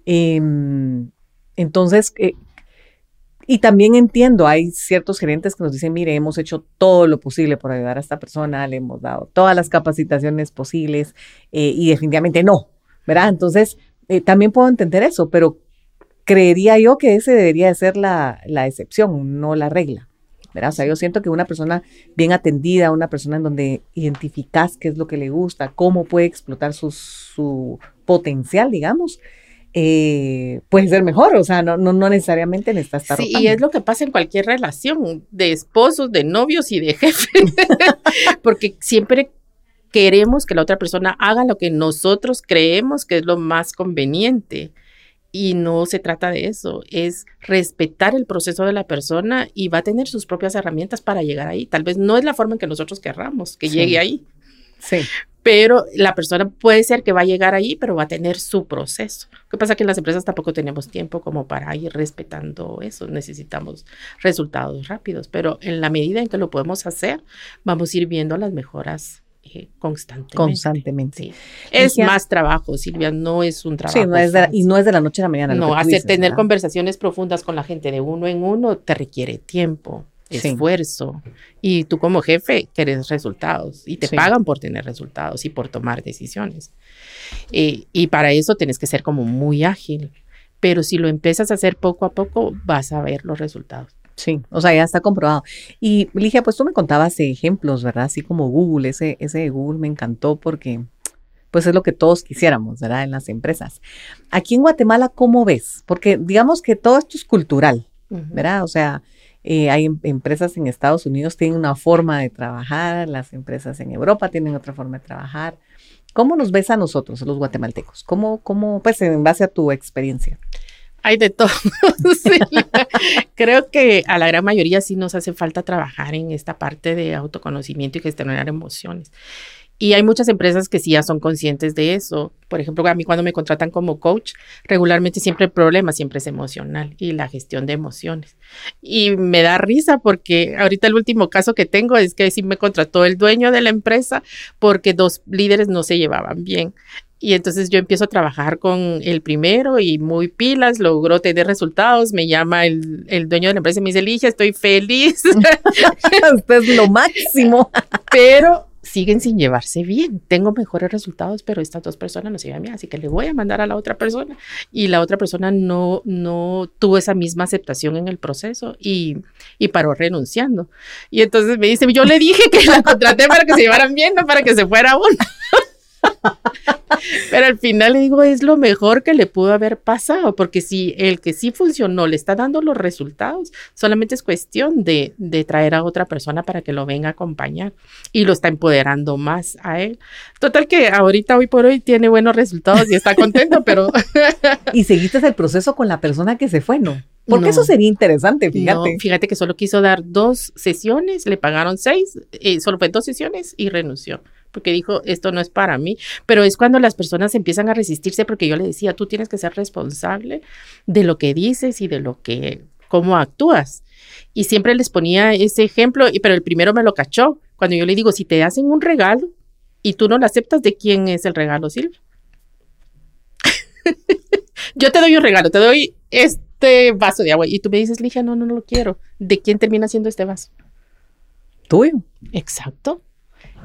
Em, entonces, eh, y también entiendo, hay ciertos gerentes que nos dicen, mire, hemos hecho todo lo posible por ayudar a esta persona, le hemos dado todas las capacitaciones posibles eh, y definitivamente no, ¿verdad? Entonces, eh, también puedo entender eso, pero creería yo que ese debería de ser la, la excepción, no la regla. O sea, yo siento que una persona bien atendida, una persona en donde identificas qué es lo que le gusta, cómo puede explotar su potencial, digamos, eh, puede ser mejor, o sea, no, no, no necesariamente necesitas estar. Sí, y es lo que pasa en cualquier relación, de esposos, de novios y de jefes, porque siempre queremos que la otra persona haga lo que nosotros creemos que es lo más conveniente. Y no se trata de eso, es respetar el proceso de la persona y va a tener sus propias herramientas para llegar ahí. Tal vez no es la forma en que nosotros querramos que llegue ahí. Sí. Pero la persona puede ser que va a llegar ahí, pero va a tener su proceso. Lo que pasa es que en las empresas tampoco tenemos tiempo como para ir respetando eso. Necesitamos resultados rápidos, pero en la medida en que lo podemos hacer, vamos a ir viendo las mejoras eh, constantemente. Constantemente. Es más trabajo, Silvia, no es un trabajo. Sí, no es de, y no es de la noche a la mañana. No, hacer tener conversaciones profundas con la gente de uno en uno te requiere tiempo, esfuerzo. Y tú como jefe quieres resultados y te pagan por tener resultados y por tomar decisiones. Eh, y para eso tienes que ser como muy ágil. Pero si lo empiezas a hacer poco a poco, vas a ver los resultados. Sí, o sea, ya está comprobado. Y Ligia, pues tú me contabas ejemplos, ¿verdad? Así como Google, ese, ese de Google me encantó porque pues es lo que todos quisiéramos, ¿verdad? En las empresas. Aquí en Guatemala, ¿cómo ves? Porque digamos que todo esto es cultural, ¿verdad? O sea, eh, hay em, empresas en Estados Unidos tienen una forma de trabajar, las empresas en Europa tienen otra forma de trabajar. ¿Cómo nos ves a nosotros, los guatemaltecos? ¿Cómo, cómo pues en base a tu experiencia? Hay de todo. Creo que a la gran mayoría sí nos hace falta trabajar en esta parte de autoconocimiento y gestionar emociones. Y hay muchas empresas que sí ya son conscientes de eso. Por ejemplo, a mí cuando me contratan como coach, regularmente siempre el problema siempre es emocional y la gestión de emociones. Y me da risa porque ahorita el último caso que tengo es que sí me contrató el dueño de la empresa porque dos líderes no se llevaban bien. Y entonces yo empiezo a trabajar con el primero y muy pilas, logró tener resultados, me llama el, el dueño de la empresa y me dice, Ligia, estoy feliz. Usted es lo máximo. Pero siguen sin llevarse bien. Tengo mejores resultados, pero estas dos personas no se llevan bien, así que le voy a mandar a la otra persona. Y la otra persona no, no tuvo esa misma aceptación en el proceso y, y paró renunciando. Y entonces me dice, yo le dije que la contraté para que se llevaran bien, no para que se fuera uno. Pero al final le digo, es lo mejor que le pudo haber pasado, porque si el que sí funcionó le está dando los resultados, solamente es cuestión de, de traer a otra persona para que lo venga a acompañar y lo está empoderando más a él. Total que ahorita, hoy por hoy, tiene buenos resultados y está contento, pero... y seguiste el proceso con la persona que se fue, ¿no? Porque eso sería interesante, fíjate. fíjate que solo quiso dar dos sesiones, le pagaron seis, eh, solo fue dos sesiones y renunció porque dijo, esto no es para mí, pero es cuando las personas empiezan a resistirse porque yo le decía, tú tienes que ser responsable de lo que dices y de lo que, cómo actúas. Y siempre les ponía ese ejemplo, y, pero el primero me lo cachó, cuando yo le digo, si te hacen un regalo y tú no lo aceptas, ¿de quién es el regalo, Silvia? yo te doy un regalo, te doy este vaso de agua y tú me dices, Ligia, no, no, no lo quiero. ¿De quién termina siendo este vaso? Tuyo. Exacto.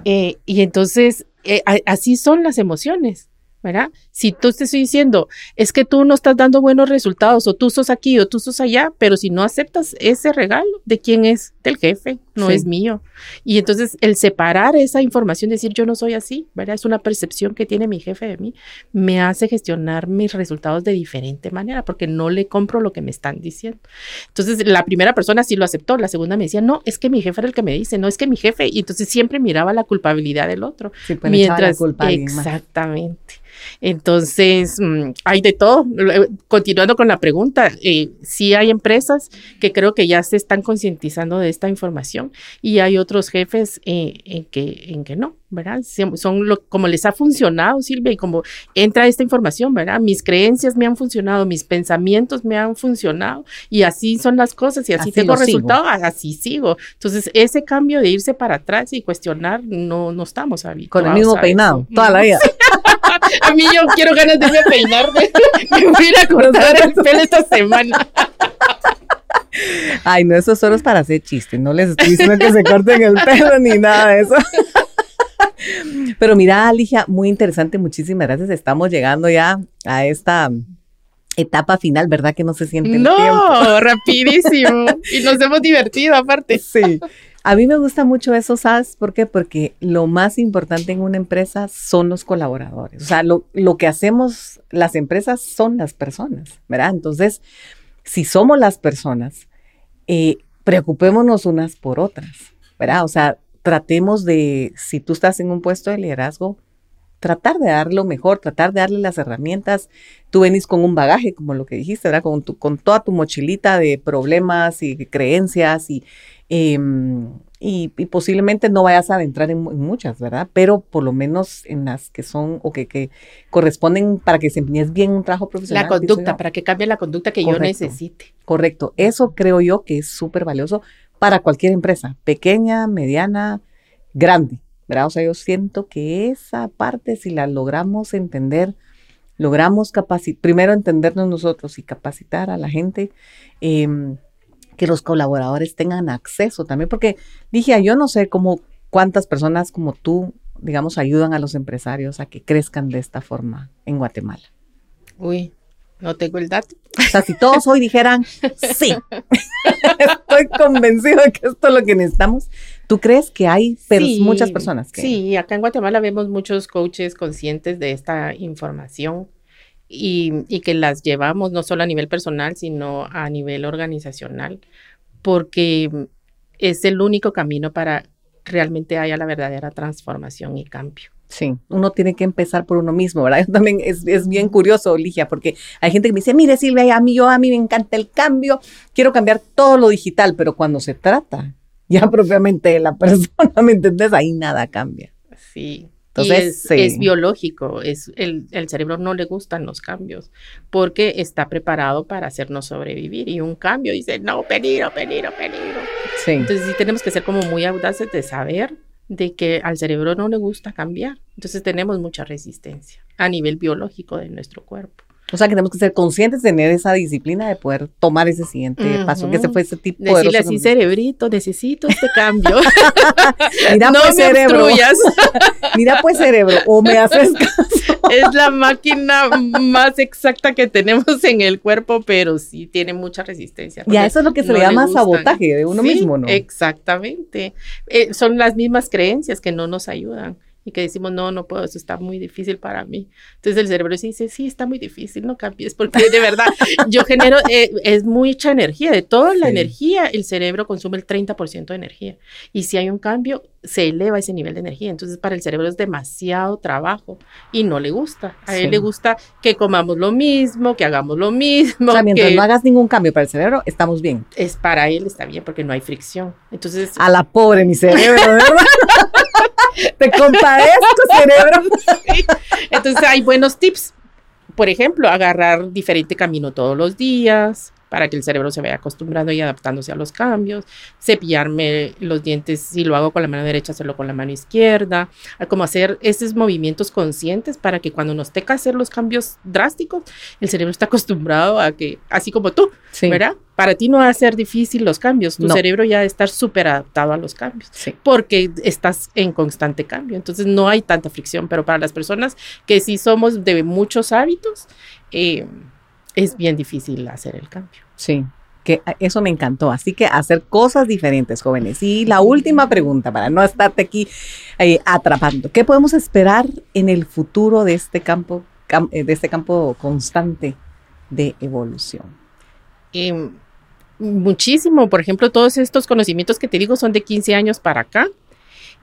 Eh, y entonces, eh, así son las emociones. ¿Verdad? Si tú te estoy diciendo, es que tú no estás dando buenos resultados, o tú sos aquí, o tú sos allá, pero si no aceptas ese regalo, ¿de quién es? Del jefe, no es mío. Y entonces el separar esa información, decir yo no soy así, ¿verdad? Es una percepción que tiene mi jefe de mí, me hace gestionar mis resultados de diferente manera, porque no le compro lo que me están diciendo. Entonces la primera persona sí lo aceptó, la segunda me decía, no, es que mi jefe era el que me dice, no es que mi jefe, y entonces siempre miraba la culpabilidad del otro. Pues, mientras, exactamente. Entonces, mm, hay de todo. Continuando con la pregunta, eh, sí hay empresas que creo que ya se están concientizando de esta información y hay otros jefes eh, en, que, en que no. ¿verdad? Son lo, como les ha funcionado, Silvia, y como entra esta información, ¿verdad? Mis creencias me han funcionado, mis pensamientos me han funcionado, y así son las cosas, y así, tengo resultados, así sigo. Entonces, ese cambio de irse para atrás y cuestionar, no, no estamos habituados. Con el mismo peinado, toda la vida. A mí yo quiero ganas de irme a peinarme. Me voy a ir a cortar el pelo esta semana. Ay, no, eso solo es para hacer chistes. No les estoy diciendo que se corten el pelo ni nada de eso. Pero mira, Alicia, muy interesante, muchísimas gracias. Estamos llegando ya a esta etapa final, ¿verdad? Que no se siente el no, tiempo. rapidísimo. y nos hemos divertido aparte. Sí. A mí me gusta mucho eso, ¿sabes por qué? Porque lo más importante en una empresa son los colaboradores. O sea, lo, lo que hacemos las empresas son las personas, ¿verdad? Entonces, si somos las personas, eh, preocupémonos unas por otras, ¿verdad? O sea, tratemos de, si tú estás en un puesto de liderazgo, tratar de dar lo mejor, tratar de darle las herramientas. Tú venís con un bagaje, como lo que dijiste, ¿verdad? Con, tu, con toda tu mochilita de problemas y creencias y, em, y, posiblemente no vayas a adentrar en, muchas, ¿verdad? Pero por lo menos en las que son o que, que corresponden para que desempeñes bien un trabajo profesional. La conducta, para que cambie la conducta que yo necesite. Correcto. Eso creo yo que es súper valioso para cualquier empresa, pequeña, mediana, grande, ¿verdad? O sea, yo siento que esa parte, si la logramos entender, logramos capacitar, primero entendernos nosotros y capacitar a la gente, eh, que los colaboradores tengan acceso también, porque dije, yo no sé cómo cuántas personas como tú, digamos, ayudan a los empresarios a que crezcan de esta forma en Guatemala. Uy, no tengo el dato. O sea, si todos hoy dijeran, sí, estoy convencido de que esto es lo que necesitamos. ¿Tú crees que hay muchas personas que... Sí, acá en Guatemala vemos muchos coaches conscientes de esta información y, que las llevamos no solo a nivel personal, sino a nivel organizacional, porque es el único camino para realmente haya la verdadera transformación y cambio. Sí, uno tiene que empezar por uno mismo, ¿verdad? También es, es, bien curioso, Ligia, porque hay gente que me dice, mire Silvia, a mí, yo, a mí me encanta el cambio, quiero cambiar todo lo digital, pero cuando se trata ya propiamente de la persona, ¿me entendés? Ahí nada cambia. Sí, entonces, es, biológico, es el, el, cerebro no le gustan los cambios porque está preparado para hacernos sobrevivir y un cambio dice, no, peligro, peligro, peligro. Sí. Entonces sí tenemos que ser como muy audaces de saber de que al cerebro no le gusta cambiar. Entonces tenemos mucha resistencia a nivel biológico de nuestro cuerpo. O sea, que tenemos que ser conscientes de tener esa disciplina de poder tomar ese siguiente paso, que se fue ese tipo de... Decirle así, cerebrito, necesito este cambio. Mira pues, cerebro. Mira pues, cerebro, o me haces caso. es la máquina más exacta que tenemos en el cuerpo, pero sí tiene mucha resistencia. Y a eso es lo que se le llama sabotaje de uno mismo, ¿no? Exactamente. Eh, son las mismas creencias que no nos ayudan y que decimos, no, no puedo, eso está muy difícil para mí. Entonces el cerebro dice, sí, está muy difícil, no cambies, porque de verdad yo genero, eh, es mucha energía, de toda la energía, el cerebro consume el 30% de energía. Y si hay un cambio, se eleva ese nivel de energía. Entonces para el cerebro es demasiado trabajo y no le gusta. A él le gusta que comamos lo mismo, que hagamos lo mismo. O sea, mientras no hagas ningún cambio para el cerebro, estamos bien. Es para él, está bien, porque no hay fricción. Entonces... A la pobre mi cerebro, ¿verdad? Te compadezco, cerebro. Entonces hay buenos tips. Por ejemplo, agarrar diferente camino todos los días, para que el cerebro se vaya acostumbrando y adaptándose a los cambios, cepillarme los dientes, si lo hago con la mano derecha, hacerlo con la mano izquierda, como hacer esos movimientos conscientes para que cuando nos toca hacer los cambios drásticos, el cerebro está acostumbrado a que, así como tú, ¿verdad? Para ti no va a ser difícil los cambios, tu cerebro ya está súper adaptado a los cambios, porque estás en constante cambio, entonces no hay tanta fricción, pero para las personas que sí somos de muchos hábitos, eh, es bien difícil hacer el cambio. Sí, que eso me encantó. Así que hacer cosas diferentes, jóvenes. Y la última pregunta, para no estarte aquí eh, atrapando, ¿qué podemos esperar en el futuro de este campo, eh, de este campo constante de evolución? Em, muchísimo. Por ejemplo, todos estos conocimientos que te digo son de 15 años para acá.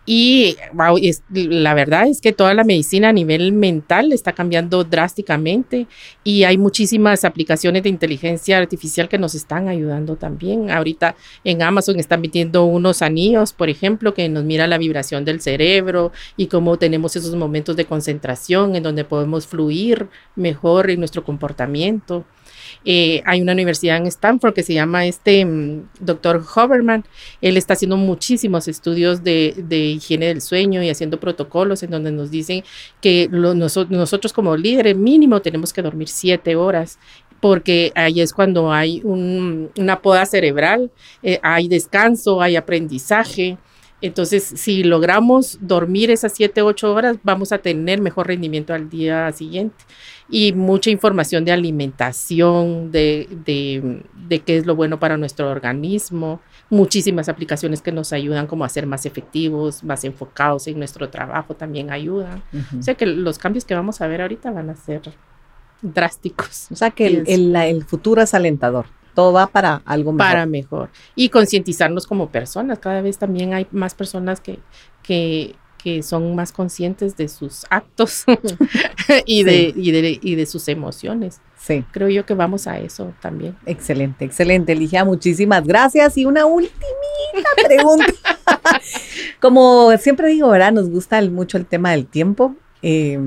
Y wow, la verdad es que toda la medicina a nivel mental está cambiando drásticamente y hay muchísimas aplicaciones de inteligencia artificial que nos están ayudando también. Ahorita en Amazon están metiendo unos anillos, por ejemplo, que nos mira la vibración del cerebro y cómo tenemos esos momentos de concentración en donde podemos fluir mejor en nuestro comportamiento. Eh, hay una universidad en Stanford que se llama este mm, doctor Hoverman. Él está haciendo muchísimos estudios de, higiene del sueño y haciendo protocolos en donde nos dicen que nosotros como líderes mínimo tenemos que dormir siete horas porque ahí es cuando hay una poda cerebral, eh, hay descanso, hay aprendizaje, Entonces, si logramos dormir esas 7, 8 horas, vamos a tener mejor rendimiento al día siguiente. Y mucha información de alimentación, de, de, de, qué es lo bueno para nuestro organismo, muchísimas aplicaciones que nos ayudan como a ser más efectivos, más enfocados en nuestro trabajo también ayudan. Uh -huh. O sea que los cambios que vamos a ver ahorita van a ser drásticos. O sea que el, el, el futuro es alentador todo va para algo mejor. Para mejor. Y concientizarnos como personas. Cada vez también hay más personas que, que, que son más conscientes de sus actos y, sí. de, y, de, y de sus emociones. Sí. Creo yo que vamos a eso también. Excelente, excelente, Ligia. Muchísimas gracias. Y una última pregunta. Como siempre digo, ¿verdad? Nos gusta el, mucho el tema del tiempo. Eh,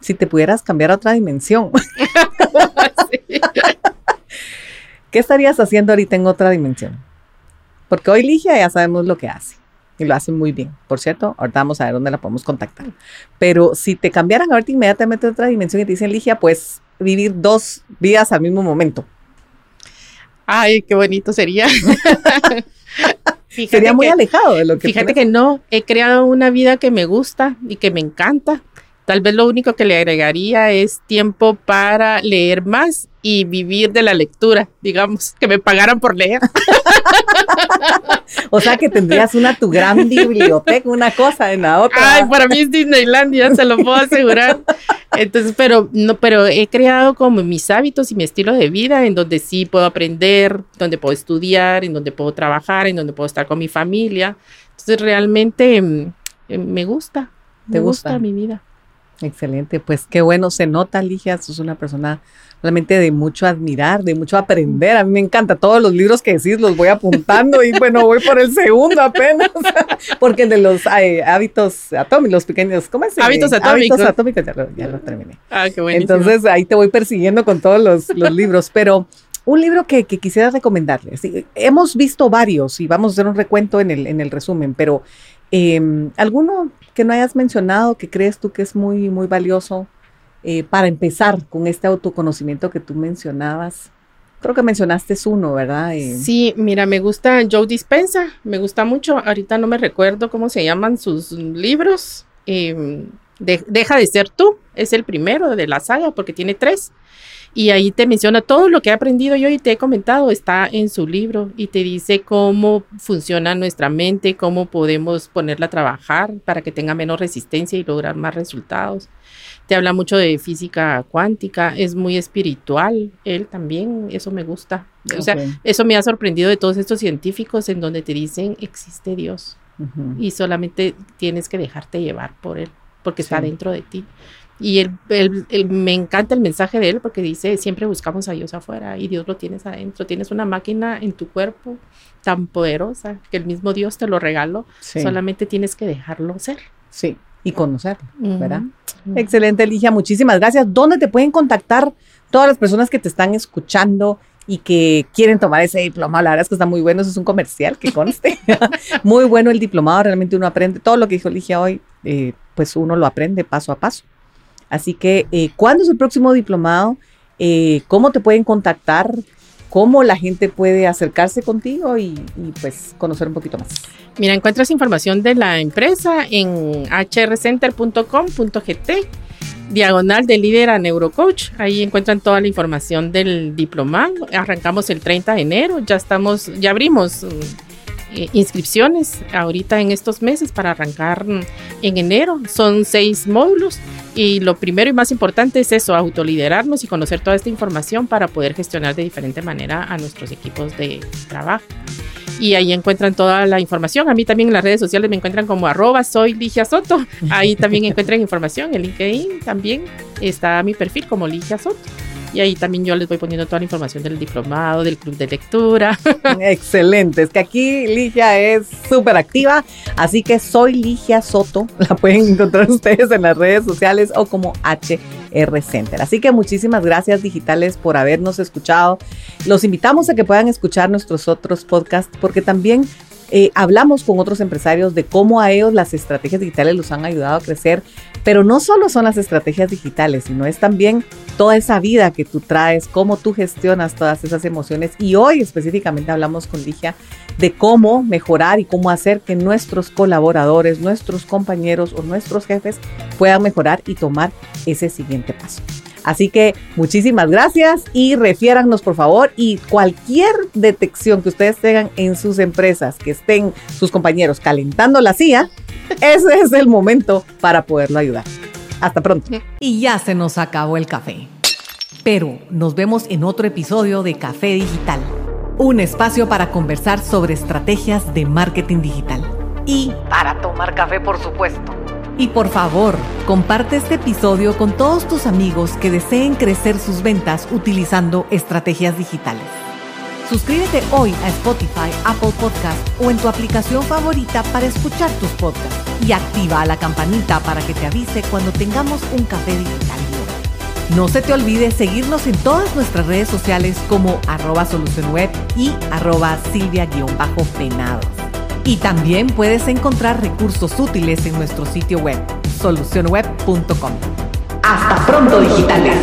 si te pudieras cambiar a otra dimensión. ¿Qué estarías haciendo ahorita en otra dimensión? Porque hoy Ligia ya sabemos lo que hace y lo hace muy bien. Por cierto, ahorita vamos a ver dónde la podemos contactar. Pero si te cambiaran ahorita inmediatamente a otra dimensión y te dicen, Ligia, pues vivir dos vidas al mismo momento. Ay, qué bonito sería. sería muy que, alejado de lo que. Fíjate que no, he creado una vida que me gusta y que me encanta. Tal vez lo único que le agregaría es tiempo para leer más y vivir de la lectura, digamos, que me pagaran por leer. o sea que tendrías una tu gran biblioteca, una cosa en la otra. Ay, para mí es Disneylandia, se lo puedo asegurar. Entonces, pero no, pero he creado como mis hábitos y mi estilo de vida en donde sí puedo aprender, donde puedo estudiar, en donde puedo trabajar, en donde puedo estar con mi familia. Entonces, realmente me gusta. ¿Te me gusta? gusta mi vida. Excelente, pues qué bueno se nota, Ligia, sos una persona realmente de mucho admirar, de mucho aprender. A mí me encanta todos los libros que decís, los voy apuntando y bueno, voy por el segundo apenas, porque el de los hábitos atómicos, los pequeños, ¿cómo es? Hábitos atómicos. Hábitos atómicos, ya lo, ya lo terminé. Ah, qué buenísimo. Entonces ahí te voy persiguiendo con todos los, los libros, pero un libro que, que quisiera recomendarles. Hemos visto varios y vamos a hacer un recuento en el, en el resumen, pero eh, ¿alguno que no hayas mencionado que crees tú que es muy, muy valioso eh, para empezar con este autoconocimiento que tú mencionabas? Creo que mencionaste uno, ¿verdad? Eh, sí, mira, me gusta Joe Dispensa, me gusta mucho. Ahorita no me recuerdo cómo se llaman sus libros. De, Deja de ser tú, es el primero de la saga porque tiene tres. Y ahí te menciona todo lo que he aprendido yo y te he comentado, está en su libro y te dice cómo funciona nuestra mente, cómo podemos ponerla a trabajar para que tenga menos resistencia y lograr más resultados. Te habla mucho de física cuántica, es muy espiritual, él también, eso me gusta. O sea, eso me ha sorprendido de todos estos científicos en donde te dicen existe Dios uh -huh. y solamente tienes que dejarte llevar por él, porque sí. está dentro de ti. Y él, él, él, me encanta el mensaje de él porque dice, siempre buscamos a Dios afuera y Dios lo tienes adentro. Tienes una máquina en tu cuerpo tan poderosa que el mismo Dios te lo regaló. Sí. Solamente tienes que dejarlo ser. Sí, y conocerlo, uh -huh. ¿verdad? Uh -huh. Excelente, Ligia. Muchísimas gracias. ¿Dónde te pueden contactar todas las personas que te están escuchando y que quieren tomar ese diplomado. La verdad es que está muy bueno, eso es un comercial que conste. muy bueno el diplomado, realmente uno aprende todo lo que dijo Ligia hoy, eh, pues uno lo aprende paso a paso. Así que, eh, ¿cuándo es el próximo diplomado? Eh, ¿Cómo te pueden contactar? ¿Cómo la gente puede acercarse contigo y, y, pues conocer un poquito más? Mira, encuentras información de la empresa en hrcenter.com.gt, diagonal de líder a neurocoach. Ahí encuentran toda la información del diplomado. Arrancamos el 30 de enero, ya estamos, ya abrimos eh, inscripciones ahorita en estos meses para arrancar en enero. Son seis módulos y lo primero y más importante es eso, autoliderarnos y conocer toda esta información para poder gestionar de diferente manera a nuestros equipos de trabajo. Y ahí encuentran toda la información. A mí también en las redes sociales me encuentran como arroba soy Ligia Soto. Ahí también encuentran información. En LinkedIn también está mi perfil como Ligia Soto. Y ahí también yo les voy poniendo toda la información del diplomado, del club de lectura. Excelente. Es que aquí Ligia es súper activa. Así que soy Ligia Soto. La pueden encontrar ustedes en las redes sociales o como HR Center. Así que muchísimas gracias digitales por habernos escuchado. Los invitamos a que puedan escuchar nuestros otros podcasts porque también eh, hablamos con otros empresarios de cómo a ellos las estrategias digitales los han ayudado a crecer, pero no solo son las estrategias digitales, sino es también toda esa vida que tú traes, cómo tú gestionas todas esas emociones. Y hoy específicamente hablamos con Ligia de cómo mejorar y cómo hacer que nuestros colaboradores, nuestros compañeros o nuestros jefes puedan mejorar y tomar ese siguiente paso. Así que muchísimas gracias y refiérannos por favor y cualquier detección que ustedes tengan en sus empresas, que estén sus compañeros calentando la silla, ese es el momento para poderlo ayudar. Hasta pronto. Y ya se nos acabó el café. Pero nos vemos en otro episodio de Café Digital, un espacio para conversar sobre estrategias de marketing digital. Y para tomar café, por supuesto. Y por favor, comparte este episodio con todos tus amigos que deseen crecer sus ventas utilizando estrategias digitales. Suscríbete hoy a Spotify, Apple Podcast o en tu aplicación favorita para escuchar tus podcasts y activa la campanita para que te avise cuando tengamos un café digital. No se te olvide seguirnos en todas nuestras redes sociales como arroba solucionweb y arroba silvia-penados. Y también puedes encontrar recursos útiles en nuestro sitio web, solucionweb.com. Hasta pronto, digitales.